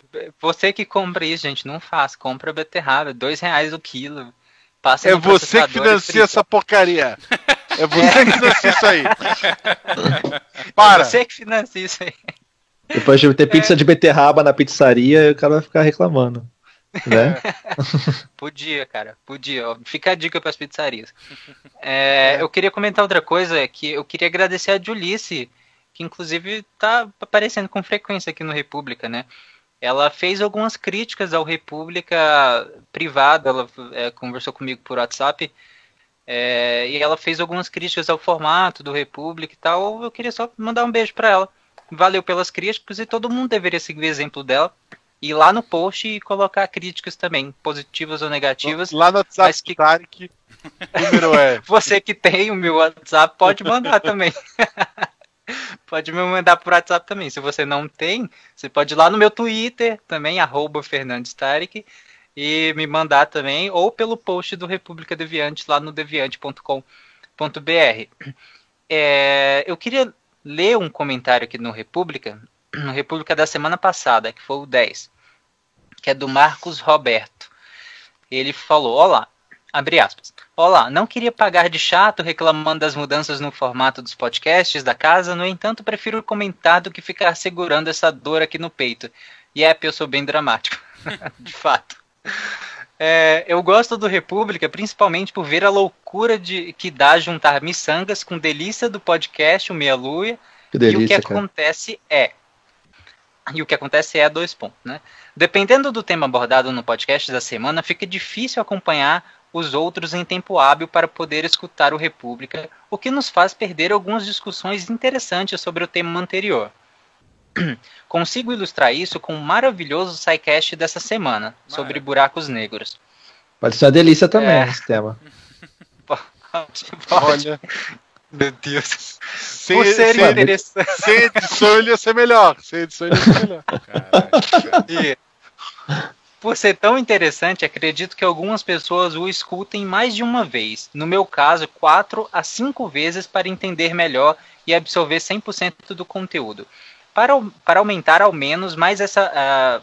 você que compra isso, gente, não faz. Compra beterraba, dois reais o quilo. Passa É você que financia essa porcaria. É (laughs) você que financia isso aí. (laughs) Para. É você que financia isso aí. Depois de ter pizza de beterraba na pizzaria, o cara vai ficar reclamando. Né? (laughs) Podia, cara, podia. Ó, Fica a dica para as pizzarias. (laughs) É, Eu queria comentar outra coisa, que eu queria agradecer a Julice, que inclusive tá aparecendo com frequência aqui no República, né? Ela fez algumas críticas ao República privada, ela é, conversou comigo por WhatsApp, é, e ela fez algumas críticas ao formato do República e tal. Eu queria só mandar um beijo para ela. Valeu pelas críticas e todo mundo deveria seguir o exemplo dela. Ir lá no post e colocar críticas também, positivas ou negativas. Lá no WhatsApp que- Tarek, número é. (laughs) Você que tem o meu WhatsApp pode mandar também. (laughs) pode me mandar por WhatsApp também. Se você não tem, você pode ir lá no meu Twitter também, arroba Fernandes Tarek, e me mandar também, ou pelo post do República Deviante lá no deviante.com.br. É, eu queria ler um comentário aqui no República, no República da semana passada, que foi o 10, que é do Marcos Roberto. Ele falou: Olá, abre aspas. Olá, não queria pagar de chato reclamando das mudanças no formato dos podcasts da casa, no entanto, prefiro comentar do que ficar segurando essa dor aqui no peito. Yep, eu sou bem dramático. (laughs) de fato. É, eu gosto do República principalmente por ver a loucura de que dá juntar miçangas com delícia do podcast, o Meia Lua, e o que cara. acontece é. E o que acontece é dois pontos, né? Dependendo do tema abordado no podcast da semana, fica difícil acompanhar os outros em tempo hábil para poder escutar o República, o que nos faz perder algumas discussões interessantes sobre o tema anterior. (clears throat) Consigo ilustrar isso com um maravilhoso sidecast dessa semana, sobre buracos negros. Pode ser uma delícia também É. esse tema. (laughs) Olha, Meu Deus. sem, Por ser sem, interessante. sem edição ele ia ser melhor. Sem edição ele ia ser melhor. E, por ser tão interessante, acredito que algumas pessoas o escutem mais de uma vez. No meu caso, quatro a cinco vezes para entender melhor e absorver 100% do conteúdo. Para, para aumentar ao menos mais essa ah,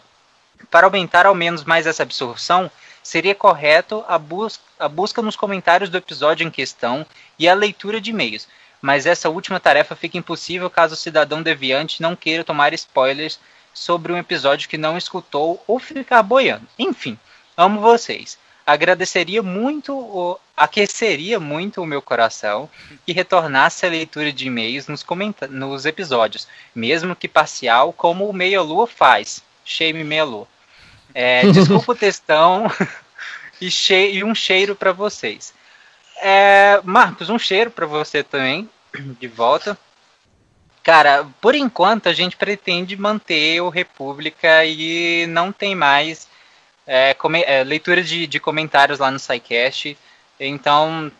para aumentar ao menos mais essa absorção, seria correto a, bus a busca nos comentários do episódio em questão e a leitura de e-mails. Mas essa última tarefa fica impossível caso o cidadão deviante não queira tomar spoilers sobre um episódio que não escutou ou ficar boiando. Enfim, amo vocês. Agradeceria muito, o, aqueceria muito o meu coração que retornasse a leitura de e-mails nos, nos episódios, mesmo que parcial, como o Meia Lua faz. Shame Meia Lua. É, desculpa o (laughs) textão (laughs) e, e um cheiro para vocês. É, Marcos, um cheiro para você também, (clears throat) de volta. Cara, por enquanto a gente pretende manter o República e não tem mais é, é, leitura de, de comentários lá no SciCast. Então,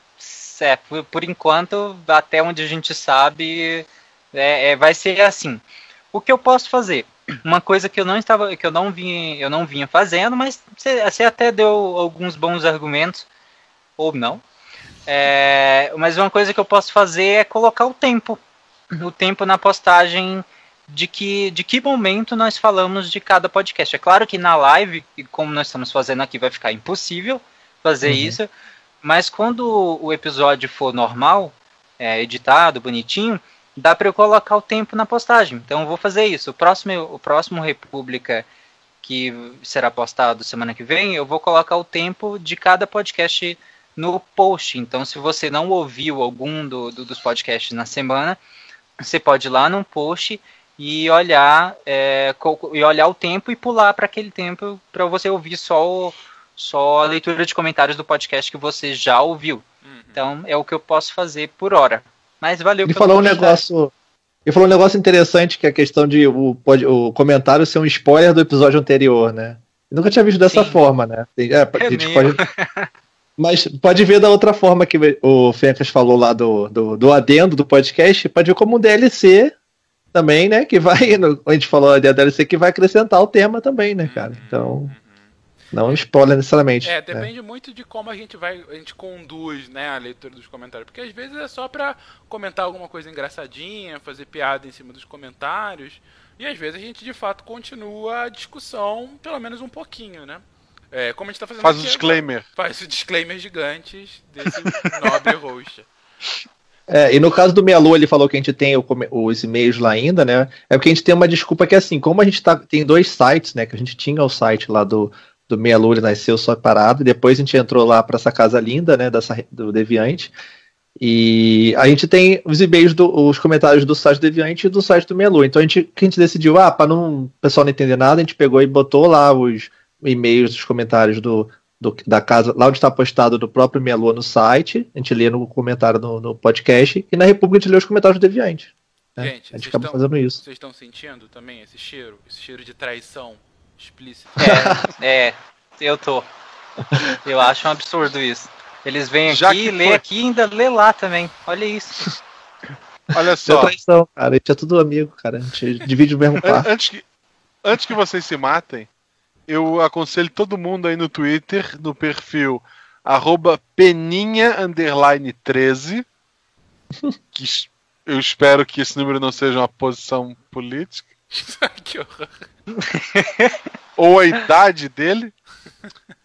é, por, por enquanto, até onde a gente sabe, é, é, vai ser assim. O que eu posso fazer? Uma coisa que eu não estava, que eu não vinha, eu não vinha fazendo, mas você, você até deu alguns bons argumentos, ou não. É, mas uma coisa que eu posso fazer é colocar o tempo o tempo na postagem de que, de que momento nós falamos de cada podcast. É claro que na live, como nós estamos fazendo aqui, vai ficar impossível fazer uhum. isso, mas quando o episódio for normal, é, editado, bonitinho, dá para eu colocar o tempo na postagem. Então eu vou fazer isso. O próximo, o próximo República que será postado semana que vem, eu vou colocar o tempo de cada podcast no post. Então, se você não ouviu algum do, do, dos podcasts na semana, você pode ir lá no post e olhar é, e olhar o tempo e pular para aquele tempo para você ouvir só o, só a leitura de comentários do podcast que você já ouviu. Uhum. Então é o que eu posso fazer por hora. Mas valeu. Ele falou um negócio. Ele falou um negócio interessante que é a questão de o, pode, o comentário ser um spoiler do episódio anterior, né? Eu nunca tinha visto dessa Sim. forma, né? É, é a gente pode, Mas pode ver da outra forma que o Fencas falou lá do, do, do, adendo do podcast, pode ver como um DLC também, né? Que vai, (laughs) a gente falou de DLC que vai acrescentar o tema também, né, cara? Então, não spoiler necessariamente. É, né? depende né? muito de como a gente vai, a gente conduz, né, a leitura dos comentários, porque às vezes é só pra comentar alguma coisa engraçadinha, fazer piada em cima dos comentários, e às vezes a gente de fato continua a discussão, pelo menos um pouquinho, né? É, como a gente tá fazendo Faz o disclaimer. Faz o disclaimer gigantes desse (laughs) nobre host. É, e no caso do Melu, ele falou que a gente tem o, os e-mails lá ainda, né? É porque a gente tem uma desculpa que é assim, como a gente tá, tem dois sites, né? Que a gente tinha o site lá do, do Melu, ele nasceu só parado, e depois a gente entrou lá para essa casa linda, né? Dessa, do Deviante. E a gente tem os e-mails, do, os comentários do site do Deviante e do site do Melu. Então a gente, que a gente decidiu, ah, para o pessoal não entender nada, a gente pegou e botou lá os e-mails, os comentários do, do, da casa, lá onde está postado do próprio Melô no site, a gente lê no comentário no, no podcast, e na República a gente lê os comentários do Deviante. Né? Gente, a gente acaba estão, fazendo isso. Vocês estão sentindo também esse cheiro? Esse cheiro de traição explícito? É, é eu tô. Eu acho um absurdo isso. Eles vêm Já aqui, lê foi... aqui e ainda lê lá também. Olha isso. Olha só. É traição, cara. A gente é tudo amigo, cara. A gente divide o mesmo quarto. Antes que, antes que vocês se matem, eu aconselho todo mundo aí no Twitter, no perfil arroba peninha underline 13, que eu espero que esse número não seja uma posição política. (laughs) que horror. (laughs) Ou a idade dele.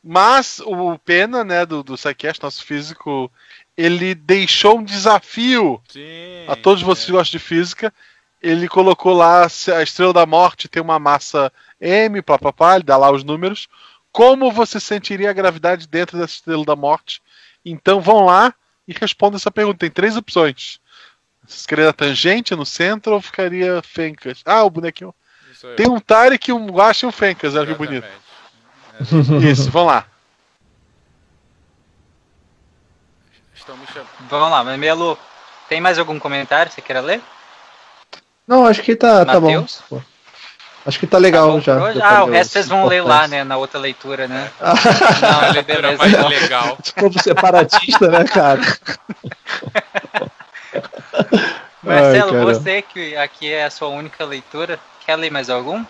Mas o Pena, né, do, do Psycast, nosso físico, ele deixou um desafio Sim, a todos vocês que gostam de física. Ele colocou lá a Estrela da Morte tem uma massa M, papapá, ele dá lá os números. Como você sentiria a gravidade dentro dessa estrela da morte? Então vão lá e respondam essa pergunta. Tem três opções. Queria a tangente no centro ou ficaria Fencas? Ah, o bonequinho. Tem um Tarek, um Guache e um Fencas, olha que bonito. Isso, vão lá. Vamos lá, mas Melo, tem mais algum comentário que você queira ler? Não, acho que tá, tá bom. Acho que tá legal tá já. Ah, o resto vocês vão ler lá, né? Na outra leitura, né? (laughs) Não, é beleza. mais legal. Como separatista, né, cara? (laughs) (laughs) Marcelo, Ai, você que aqui é a sua única leitura, quer ler mais algum?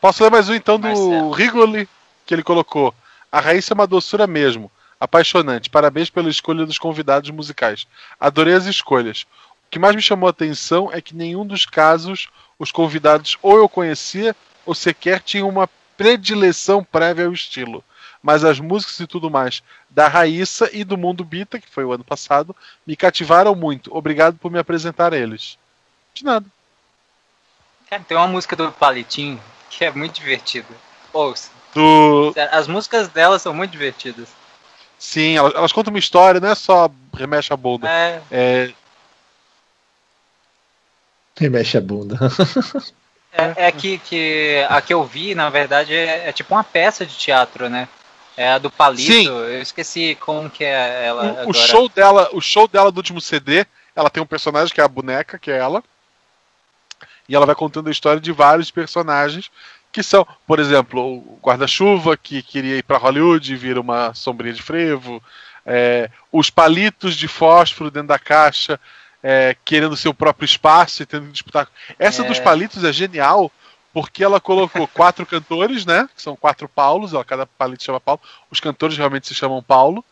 Posso ler mais um então do Marcelo. Rigoli, que ele colocou. A Raíssa é uma doçura mesmo. Apaixonante. Parabéns pela escolha dos convidados musicais. Adorei as escolhas. O que mais me chamou a atenção é que nenhum dos casos os convidados ou eu conhecia ou sequer tinham uma predileção prévia ao estilo. Mas as músicas e tudo mais da Raíssa e do Mundo Bita, que foi o ano passado, me cativaram muito. Obrigado por me apresentar a eles. De nada. Cara, tem uma música do Palitinho que é muito divertida. Ouça. Do... As músicas dela são muito divertidas. Sim, elas, elas, contam uma história, não é só remexe a bunda. É. é e mexe a bunda. é, é que, que a que eu vi, na verdade, é, é, tipo uma peça de teatro, né? É a do Palito. Sim. Eu esqueci como que é ela. O, o, show dela, o show dela do último CD, ela tem um personagem que é a boneca, que é ela. E ela vai contando a história de vários personagens que são, por exemplo, o guarda-chuva que queria ir para Hollywood e vira uma sombrinha de frevo, é, os palitos de fósforo dentro da caixa é, querendo seu próprio espaço e tendo que disputar. Essa é. dos palitos é genial, porque ela colocou quatro cantores, né? Que são quatro Paulos, ela, cada palito chama Paulo. Os cantores realmente se chamam Paulo.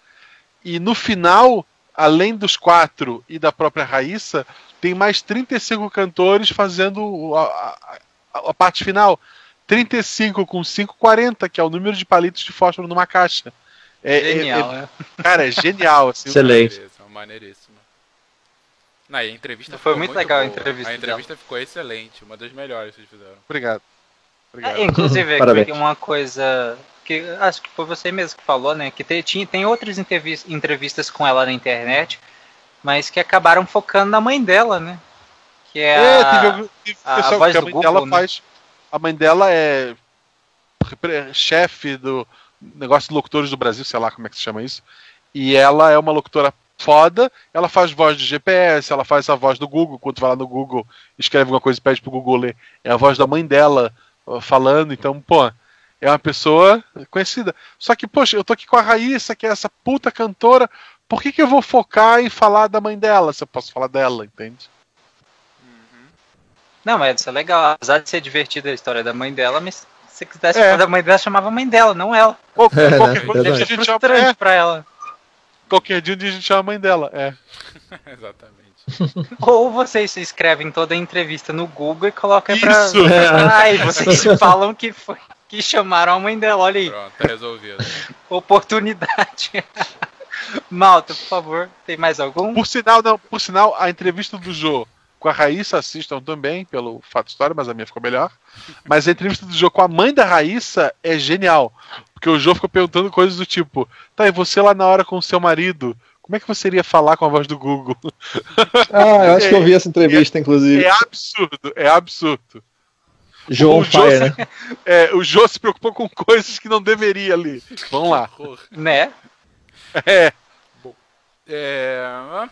E no final, além dos quatro e da própria Raíssa, tem mais 35 cantores fazendo a, a, a parte final. 35 com 5, 40, que é o número de palitos de fósforo numa caixa. É, é- Genial, é- né? Cara, é genial. Assim, Excelente. Maneiríssimo. Não, a entrevista Foi muito legal a entrevista A entrevista ficou excelente, uma das melhores que vocês fizeram. Obrigado. Obrigado. É, inclusive, (laughs) uma coisa que acho que foi você mesmo que falou, né? Que tem, tinha, tem outras entrevis- entrevistas com ela na internet, mas que acabaram focando na mãe dela, né? Que é, É, a, teve, teve a pessoal voz que a do mãe Google, dela né? faz. A mãe dela é chefe do negócio de locutores do Brasil, sei lá como é que se chama isso. E ela é uma locutora foda, ela faz voz de GPS, ela faz a voz do Google, quando vai lá no Google, escreve alguma coisa e pede pro Google ler. É a voz da mãe dela falando, então, pô, é uma pessoa conhecida. Só que, poxa, eu tô aqui com a Raíssa, que é essa puta cantora, por que, que eu vou focar em falar da mãe dela, se eu posso falar dela, entende? Não, mas isso é legal. Apesar de ser divertida a história da mãe dela, mas se você quisesse É. falar da mãe dela, chamava mãe dela, não ela. Qual- É, qualquer, né? a gente chama, Frustrante é, pra ela. Qualquer dia um dia a gente chama a mãe dela. É. (laughs) Exatamente. (laughs) Ou vocês escrevem toda a entrevista no Google e colocam pra. Isso. (laughs) É. Ai, vocês falam que foi que chamaram a mãe dela. Olha aí, Pronto, tá resolvido. oportunidade. Malta, por favor, tem mais algum? Por sinal, não, por sinal, a entrevista do Jô com a Raíssa assistam também, pelo fato história, mas a minha ficou melhor. Mas a entrevista do Jô com a mãe da Raíssa é genial. Porque o Jô ficou perguntando coisas do tipo, tá, e você lá na hora com o seu marido, como é que você iria falar com a voz do Google? (laughs) Ah, eu acho que eu vi essa entrevista, inclusive. É absurdo, é absurdo. João o Jô né? (laughs) É, o Jô se preocupou com coisas que não deveria ali. Vamos lá. Né? É. É...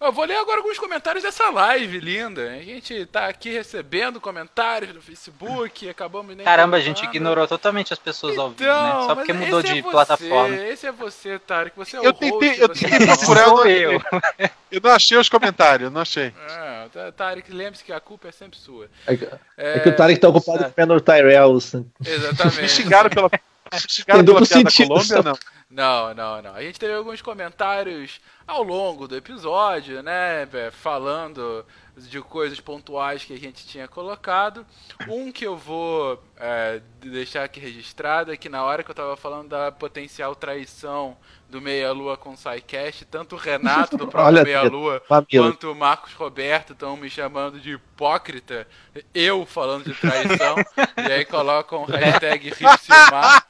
Eu vou ler agora alguns comentários dessa live linda. A gente tá aqui recebendo comentários no Facebook, acabamos nem Caramba, a gente ignorou totalmente as pessoas ao vivo, né? Então, Só porque mudou esse de é você, plataforma. Esse é você, Tarek. Você é Eu o tentei- host, eu você tentei é o procurar- não- eu. (laughs) Eu não achei os comentários, eu não achei. É, Tá- Tarek, lembre-se que a culpa é sempre sua. É que, é que o Tarek tá ocupado comendo o Tyrell. Me Exatamente. xingaram pela, Tem pela piada Colômbia, não. Não, não, não. A gente teve alguns comentários ao longo do episódio, né? Falando de coisas pontuais que a gente tinha colocado. Um que eu vou é, deixar aqui registrado é que na hora que eu tava falando da potencial traição do Meia Lua com o SciCast, tanto o Renato do (laughs) próprio Meia Lua quanto o Marcos Roberto estão me chamando de hipócrita. Eu falando de traição. (laughs) e aí colocam hashtag Ripsilmar.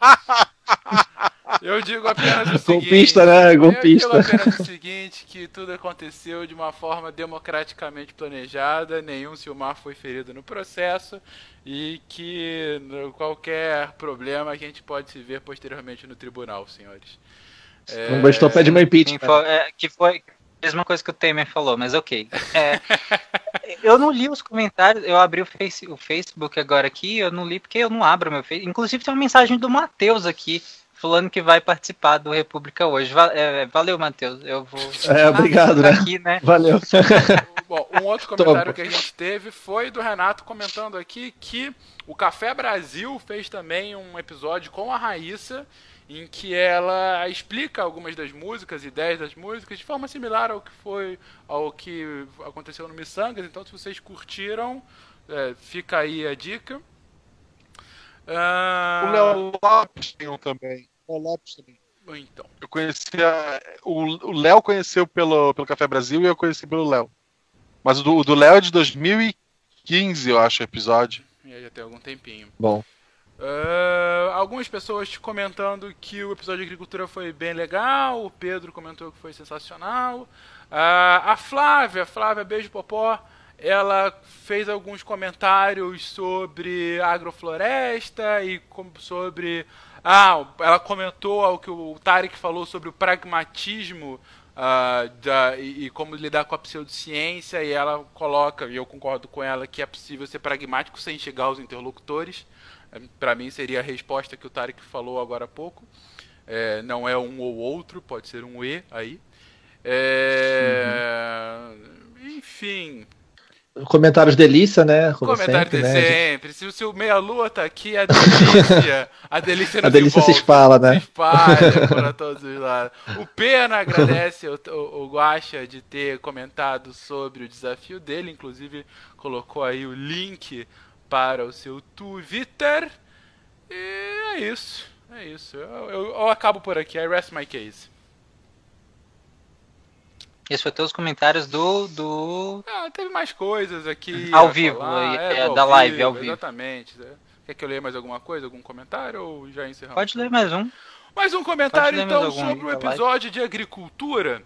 Eu digo apenas o seguinte. Golpista, né? Eu Golpista. digo apenas o seguinte, que tudo aconteceu de uma forma democraticamente planejada, nenhum Silmar foi ferido no processo e que qualquer problema a gente pode se ver posteriormente no tribunal, senhores. É, Não bastou pede meu impeachment. É, que foi a mesma coisa que o Temer falou, mas ok. É, (laughs) eu não li os comentários, eu abri o, face, o Facebook agora aqui, eu não li porque eu não abro meu Facebook. Inclusive tem uma mensagem do Matheus aqui, falando que vai participar do República hoje. Va- é, valeu, Matheus. Eu vou. É, obrigado, né? Aqui, né? Valeu. (laughs) Bom, um outro comentário que a gente teve foi do Renato comentando aqui que o Café Brasil fez também um episódio com a Raíssa em que ela explica algumas das músicas, ideias das músicas, de forma similar ao que foi ao que aconteceu no Missangas. Então, se vocês curtiram, é, fica aí a dica. Ah, O Léo Lopes tem um também. O Léo Lopes também. Então, Eu conhecia. O Léo conheceu pelo, pelo Café Brasil e eu conheci pelo Léo. Mas o do, Léo é de 2015, eu acho, o episódio. e aí já tem algum tempinho. Bom. Ah, algumas pessoas comentando que o episódio de agricultura foi bem legal, o Pedro comentou que foi sensacional. Ah, a Flávia, Flávia Beijo Popó, ela fez alguns comentários sobre agrofloresta e sobre. Ah, ela comentou ao que o Tarek falou sobre o pragmatismo ah, da- e, e como lidar com a pseudociência, e ela coloca, e eu concordo com ela, que é possível ser pragmático sem chegar aos interlocutores. Para mim seria a resposta que o Tarek falou agora há pouco. É, não é um ou outro, pode ser um E aí. É, Enfim. Comentários delícia, né? Como Comentário sempre, de né? sempre. Se o seu meia-lua tá aqui, a delícia. A delícia, (laughs) A delícia se espalha, né? Se espalha para todos os lados. O Pena agradece o, o, o Guaxa de ter comentado sobre o desafio dele. Inclusive, colocou aí o link para o seu Twitter. E é isso. É isso. Eu, eu, eu acabo por aqui. I rest my case. Esses foram todos os comentários do. do... Ah, teve mais coisas aqui. Ao a vivo, falar. é, do da live, ao vivo. Exatamente. Quer que eu leia mais alguma coisa, algum comentário ou já encerramos? Pode ler mais um. Mais um comentário mais então sobre o episódio de agricultura.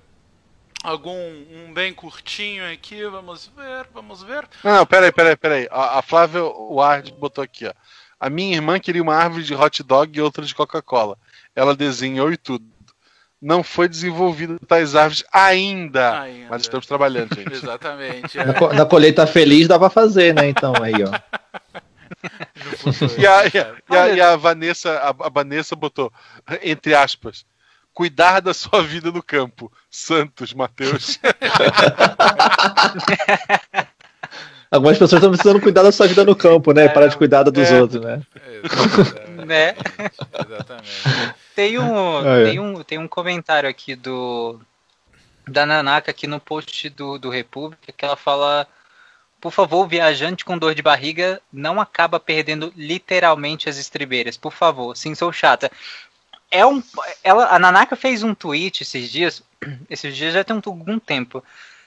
Algum um bem curtinho aqui, vamos ver, vamos ver. Não, não, peraí, peraí, peraí. A, a Flávia Ward botou aqui, ó. A minha irmã queria uma árvore de hot dog e outra de Coca-Cola. Ela desenhou e tudo. Não foi desenvolvida tais árvores ainda. Ainda. Mas estamos trabalhando, gente. (laughs) Exatamente. Na, É, co- na colheita feliz dá pra fazer, né? Então, aí, ó. E a, e a- e a- e a Vanessa, a, a Vanessa botou, entre aspas, cuidar da sua vida no campo. Santos, Mateus. (laughs) Algumas pessoas estão precisando cuidar da sua vida no campo, né? Parar de cuidar da dos é. outros, né? Exatamente. Né? Exatamente. Tem um, Ah, é. tem um, tem um comentário aqui do da Nanaka aqui no post do, do República que ela fala: Por favor, viajante com dor de barriga não acaba perdendo literalmente as estribeiras. Por favor, sim, sou chata. É um, ela, a Nanaka fez um tweet esses dias, (clears throat) esses dias já tem um, algum tempo,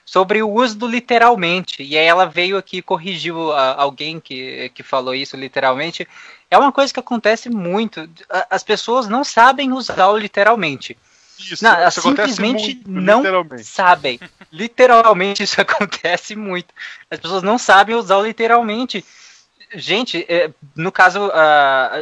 sobre o uso do literalmente. E aí ela veio aqui e corrigiu a- alguém que, que falou isso literalmente. É uma coisa que acontece muito. A- As pessoas não sabem usar o literalmente. Isso, Não, isso simplesmente muito, não sabem. Literalmente (laughs) isso acontece muito. As pessoas não sabem usar o literalmente. Gente, é, no caso, ah,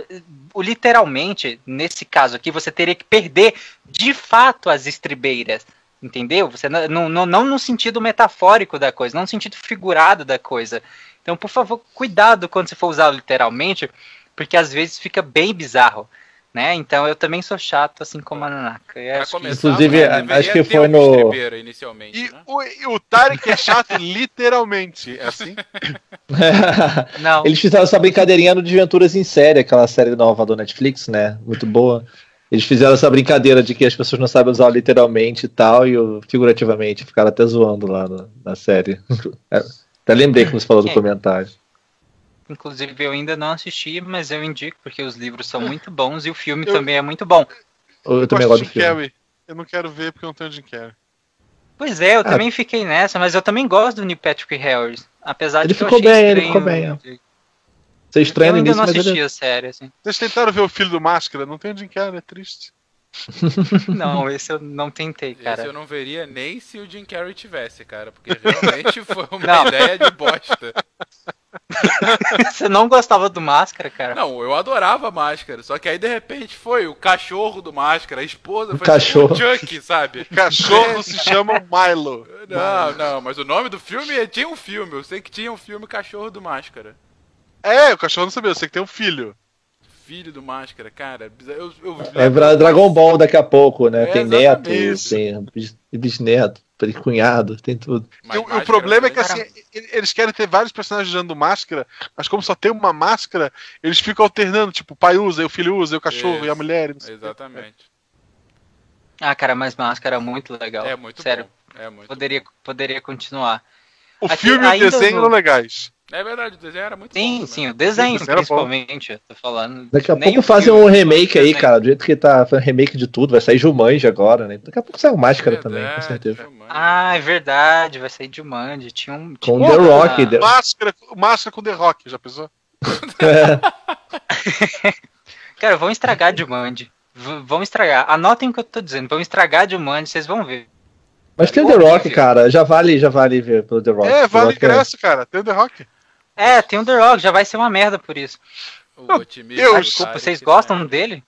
o literalmente, nesse caso aqui, você teria que perder de fato as estribeiras. Entendeu? Você não, não, não- no sentido metafórico da coisa, não no sentido figurado da coisa. Então, por favor, cuidado quando você for usar literalmente, porque às vezes fica bem bizarro. Né? Então eu também sou chato, assim como a Nanaka. Inclusive, né, acho que ter foi uma no- inicialmente, E né? o, e o Tarek é chato literalmente. É assim? Não. (laughs) Eles fizeram essa brincadeirinha no Desventuras em Série, aquela série nova do Netflix, né? Muito boa. Eles fizeram essa brincadeira de que as pessoas não sabem usar literalmente e tal, e figurativamente. Ficaram até zoando lá na, na série. (laughs) É, até lembrei quando você falou do É. comentário. Inclusive, eu ainda não assisti, mas eu indico, porque os livros são muito bons e o filme Eu- também é muito bom. Eu, Eu também gosto de do Jim filme. Carrey. Eu não quero ver porque eu não tenho Jim Carrey. Pois é, eu Ah. também fiquei nessa, mas eu também gosto do Neil Patrick Harris. Apesar Ele de que eu ficou achei bem, ele estranho. ficou bem, é. De- Você estranha Eu no ainda início, não mas assisti ele... a série, assim. Vocês tentaram ver o filho do Máscara? Não tem Jim Carrey, é triste. (laughs) Não, esse eu não tentei, Esse cara. eu não veria nem se o Jim Carrey tivesse, cara, porque realmente (laughs) foi uma Não. ideia de bosta. (laughs) Você não gostava do Máscara, cara? Não, eu adorava máscara, só que aí de repente foi o cachorro do máscara, a esposa O foi cachorro. o Chuck, sabe? Cachorro se chama Milo. Não, não, mas o nome do filme é- tinha um filme, eu sei que tinha um filme Cachorro do Máscara. É, o cachorro não sabia, eu sei que tem um filho. Filho do Máscara, cara. Eu, eu virar Dragon Ball daqui a pouco, né? É, tem neto, tem bis- bisneto, tem cunhado, tem tudo. Mas o- o, problema é que foi- assim, eles querem ter vários personagens usando máscara, mas como só tem uma máscara, eles ficam alternando, tipo, o pai usa, e o filho usa, e o cachorro Isso. e a mulher. Exatamente. Ah, cara, mas Máscara é muito legal. É muito Sério, bom. É muito poderia, poderia continuar. O Aqui, filme e o desenho no- eram legais. É verdade, o desenho era muito bom. Sim, sim, o desenho principalmente, eu tô falando. Daqui a Nem pouco o fazem filme, um o remake aí, cara. Do jeito que tá fazendo remake de tudo, vai sair Jumanji agora, né? Daqui a pouco sai o Máscara também, com Verdade, certeza. Jumanji. Ah, é verdade, vai sair Mandy. Tinha um. Com tinha The uma- Rock, The- Máscara, máscara com The Rock, já pensou? (laughs) Cara, vão estragar. V- Vão estragar. Anotem o que eu tô dizendo. Vão estragar Mandy, vocês vão ver. Mas tem o The Rock, cara. Já vale, já vale ver pelo The Rock. É, vale Rock é- ingresso, cara. Tem o The Rock. É, tem o The Rock, já vai ser uma merda por isso. O otimismo eu- Ah, desculpa, vocês gostam merda. dele?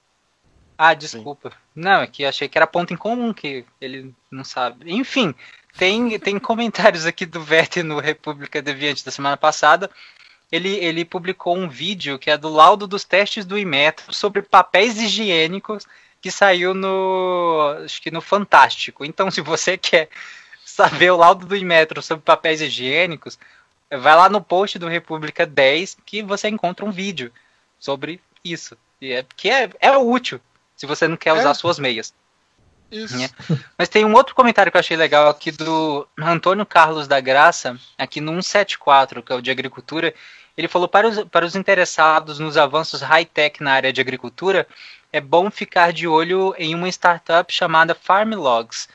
Ah, desculpa. Não, é que achei que era ponto em comum, que ele não sabe. Enfim, tem, tem (laughs) comentários aqui do Vete no República Deviante da semana passada. Ele, ele publicou um vídeo que é do laudo dos testes do Imetro sobre papéis higiênicos que saiu no. Acho que no Fantástico. Então, se você (laughs) quer saber o laudo do Imetro sobre papéis higiênicos, vai lá no post do República 10 que você encontra um vídeo sobre isso. E é, que é, é útil, se você não quer usar É. suas meias. Isso. É. Mas tem um outro comentário que eu achei legal aqui do Antônio Carlos da Graça, aqui no 174, que é o de agricultura. Ele falou para os, para os interessados nos avanços high-tech na área de agricultura, é bom ficar de olho em uma startup chamada FarmLogs.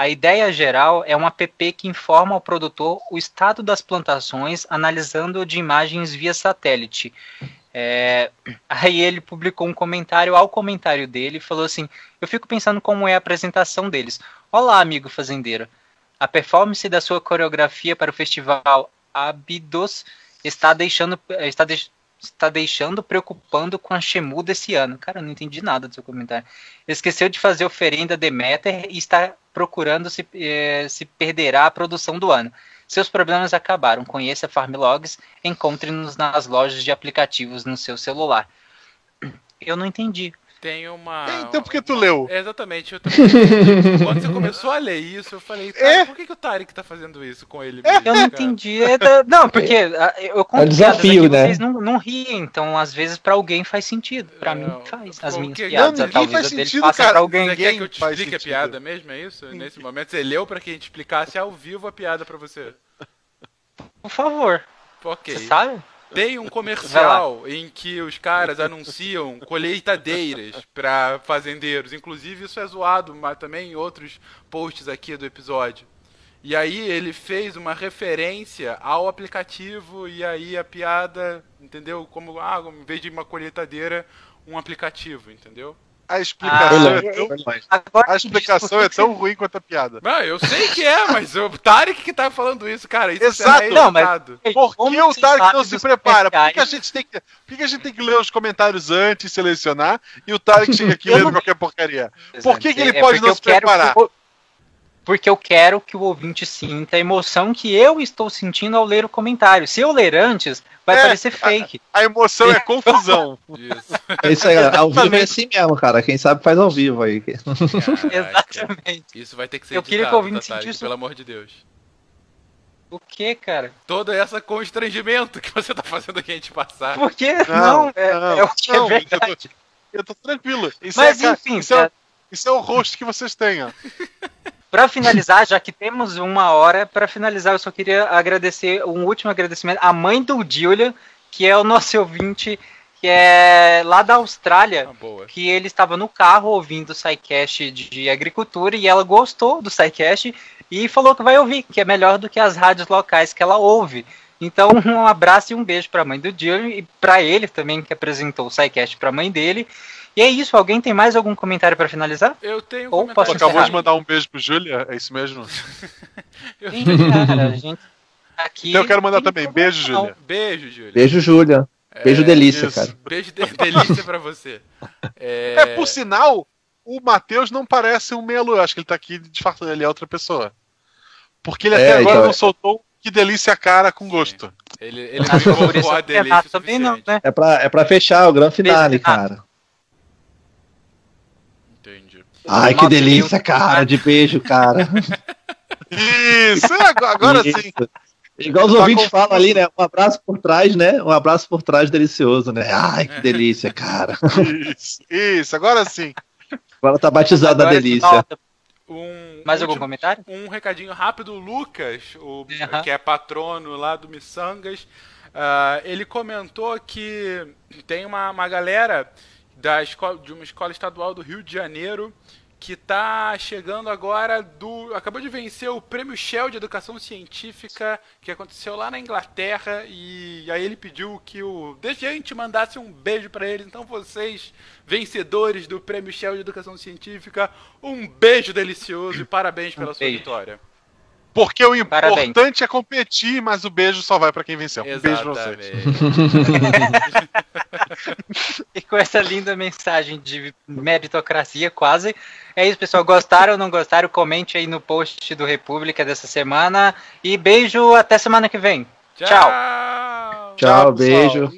A ideia geral é um app que informa ao produtor o estado das plantações, analisando de imagens via satélite. É, aí ele publicou um comentário ao comentário dele e falou assim: Eu fico pensando como é a apresentação deles. Olá, amigo fazendeiro. A performance da sua coreografia para o festival Abidos está deixando, está, deix- está deixando preocupando com a Shemu desse ano. Cara, eu não entendi nada do seu comentário. Esqueceu de fazer oferenda Demeter e está procurando se, eh, se perderá a produção do ano. Seus problemas acabaram. Conheça Farmlogs, encontre-nos nas lojas de aplicativos no seu celular. Eu não entendi. Tem uma. Então por que tu leu? É, exatamente, eu também. Quando você começou a ler isso, eu falei, cara, É? por que, que o Tarek tá fazendo isso com ele? Eu não entendi. É da- Não, porque eu conto É um desafio, piadas aqui, né? vocês não, não riem, então às vezes pra alguém faz sentido. Pra mim Não, faz. As minhas Não, piadas, ninguém talvez faz sentido, faça cara. pra alguém. Você quer que eu te faz explique a piada mesmo? É isso? Nesse momento, você leu pra que a gente explicasse ao vivo a piada pra você. Por favor, Ok. você sabe? Tem um comercial em que os caras anunciam colheitadeiras para fazendeiros. Inclusive, isso é zoado, mas também em outros posts aqui do episódio. E aí ele fez uma referência ao aplicativo e aí a piada, entendeu? Como, ah, em vez de uma colheitadeira, um aplicativo, entendeu? A explicação, Ah, é, tão, Agora a explicação é tão ruim quanto a piada. Não, eu sei que é, mas o Tarek que tá falando isso, cara. Isso Exato. é Não, mas-. Por Como que o Tarek não se prepara? Por que, a gente tem que, por que, a gente tem que ler os comentários antes, selecionar, e o Tarek chega aqui (laughs) lendo não- qualquer porcaria? Por que que ele É pode não se preparar? Porque eu quero que o ouvinte sinta a emoção que eu estou sentindo ao ler o comentário. Se eu ler antes, vai É, parecer fake. A emoção é (laughs) confusão. Isso. É isso aí, galera. Ao vivo é assim mesmo, cara. Quem sabe faz ao vivo aí. Caraca. Exatamente. Isso vai ter que ser Eu queria que o ouvinte tá, Tarek, sentisse- pelo amor de Deus. O que, cara? Todo esse constrangimento que você tá fazendo a gente passar. Por que? Não, é, é o que não, é verdade. Eu tô, eu tô tranquilo. Isso, Mas é, enfim, isso, é, cara, isso é o rosto que vocês têm, ó. (laughs) Pra finalizar, já que temos uma hora, pra finalizar, eu só queria agradecer um último agradecimento à mãe do Julia, que é o nosso ouvinte, que é lá da Austrália, Ah, que ele estava no carro ouvindo o SciCast de, agricultura e ela gostou do SciCast e falou que vai ouvir, que é melhor do que as rádios locais que ela ouve. Então, um abraço e um beijo pra mãe do Julia e pra ele também, que apresentou o SciCast pra mãe dele. E é isso, alguém tem mais algum comentário pra finalizar? Eu tenho um Ou comentário. posso acabou de mandar um beijo pro Júlia? É isso mesmo? (laughs) Eu- Sim, cara, a gente aqui Então eu quero mandar também. Beijo. Júlia. Beijo, Júlia. Beijo, Júlia. Beijo É, delícia, isso. cara. Beijo de delícia pra você. É, (laughs) É, por sinal, o Matheus não parece um meia lua. Acho que ele tá aqui disfarçando, ele é outra pessoa. Porque ele É, até agora então- não soltou que delícia a cara com gosto. Ele, ele isso invocou a eu não delícia não, né? É pra, é pra fechar o grande finale, cara. Ai, que delícia, cara. De beijo, cara. Isso, é, agora, agora sim. Isso. Igual os Tá ouvintes confuso. falam ali, né? Um abraço por trás, né? Um abraço por trás delicioso, né? Ai, que delícia, cara. Isso, isso, agora sim. Agora tá batizado a Agora, delícia. nota. Um, Mais algum último- comentário? um recadinho rápido, o Lucas, o, que é patrono lá do Missangas, ah, ele comentou que tem uma, uma galera da escola, de uma escola estadual do Rio de Janeiro que tá chegando agora do. acabou de vencer o prêmio Shell de Educação Científica que aconteceu lá na Inglaterra e aí ele pediu que o Deviante mandasse um beijo para eles. Então vocês, vencedores do prêmio Shell de Educação Científica, um beijo delicioso e parabéns pela sua beijo. vitória. Porque o Parabéns. importante é competir, mas o beijo só vai pra quem venceu. Um beijo pra vocês. (laughs) (laughs) E com essa linda mensagem de meritocracia, quase. É isso, pessoal. Gostaram ou não gostaram? Comente aí no post do República dessa semana. E beijo, até semana que vem. Tchau. Tchau. Tchau, beijo.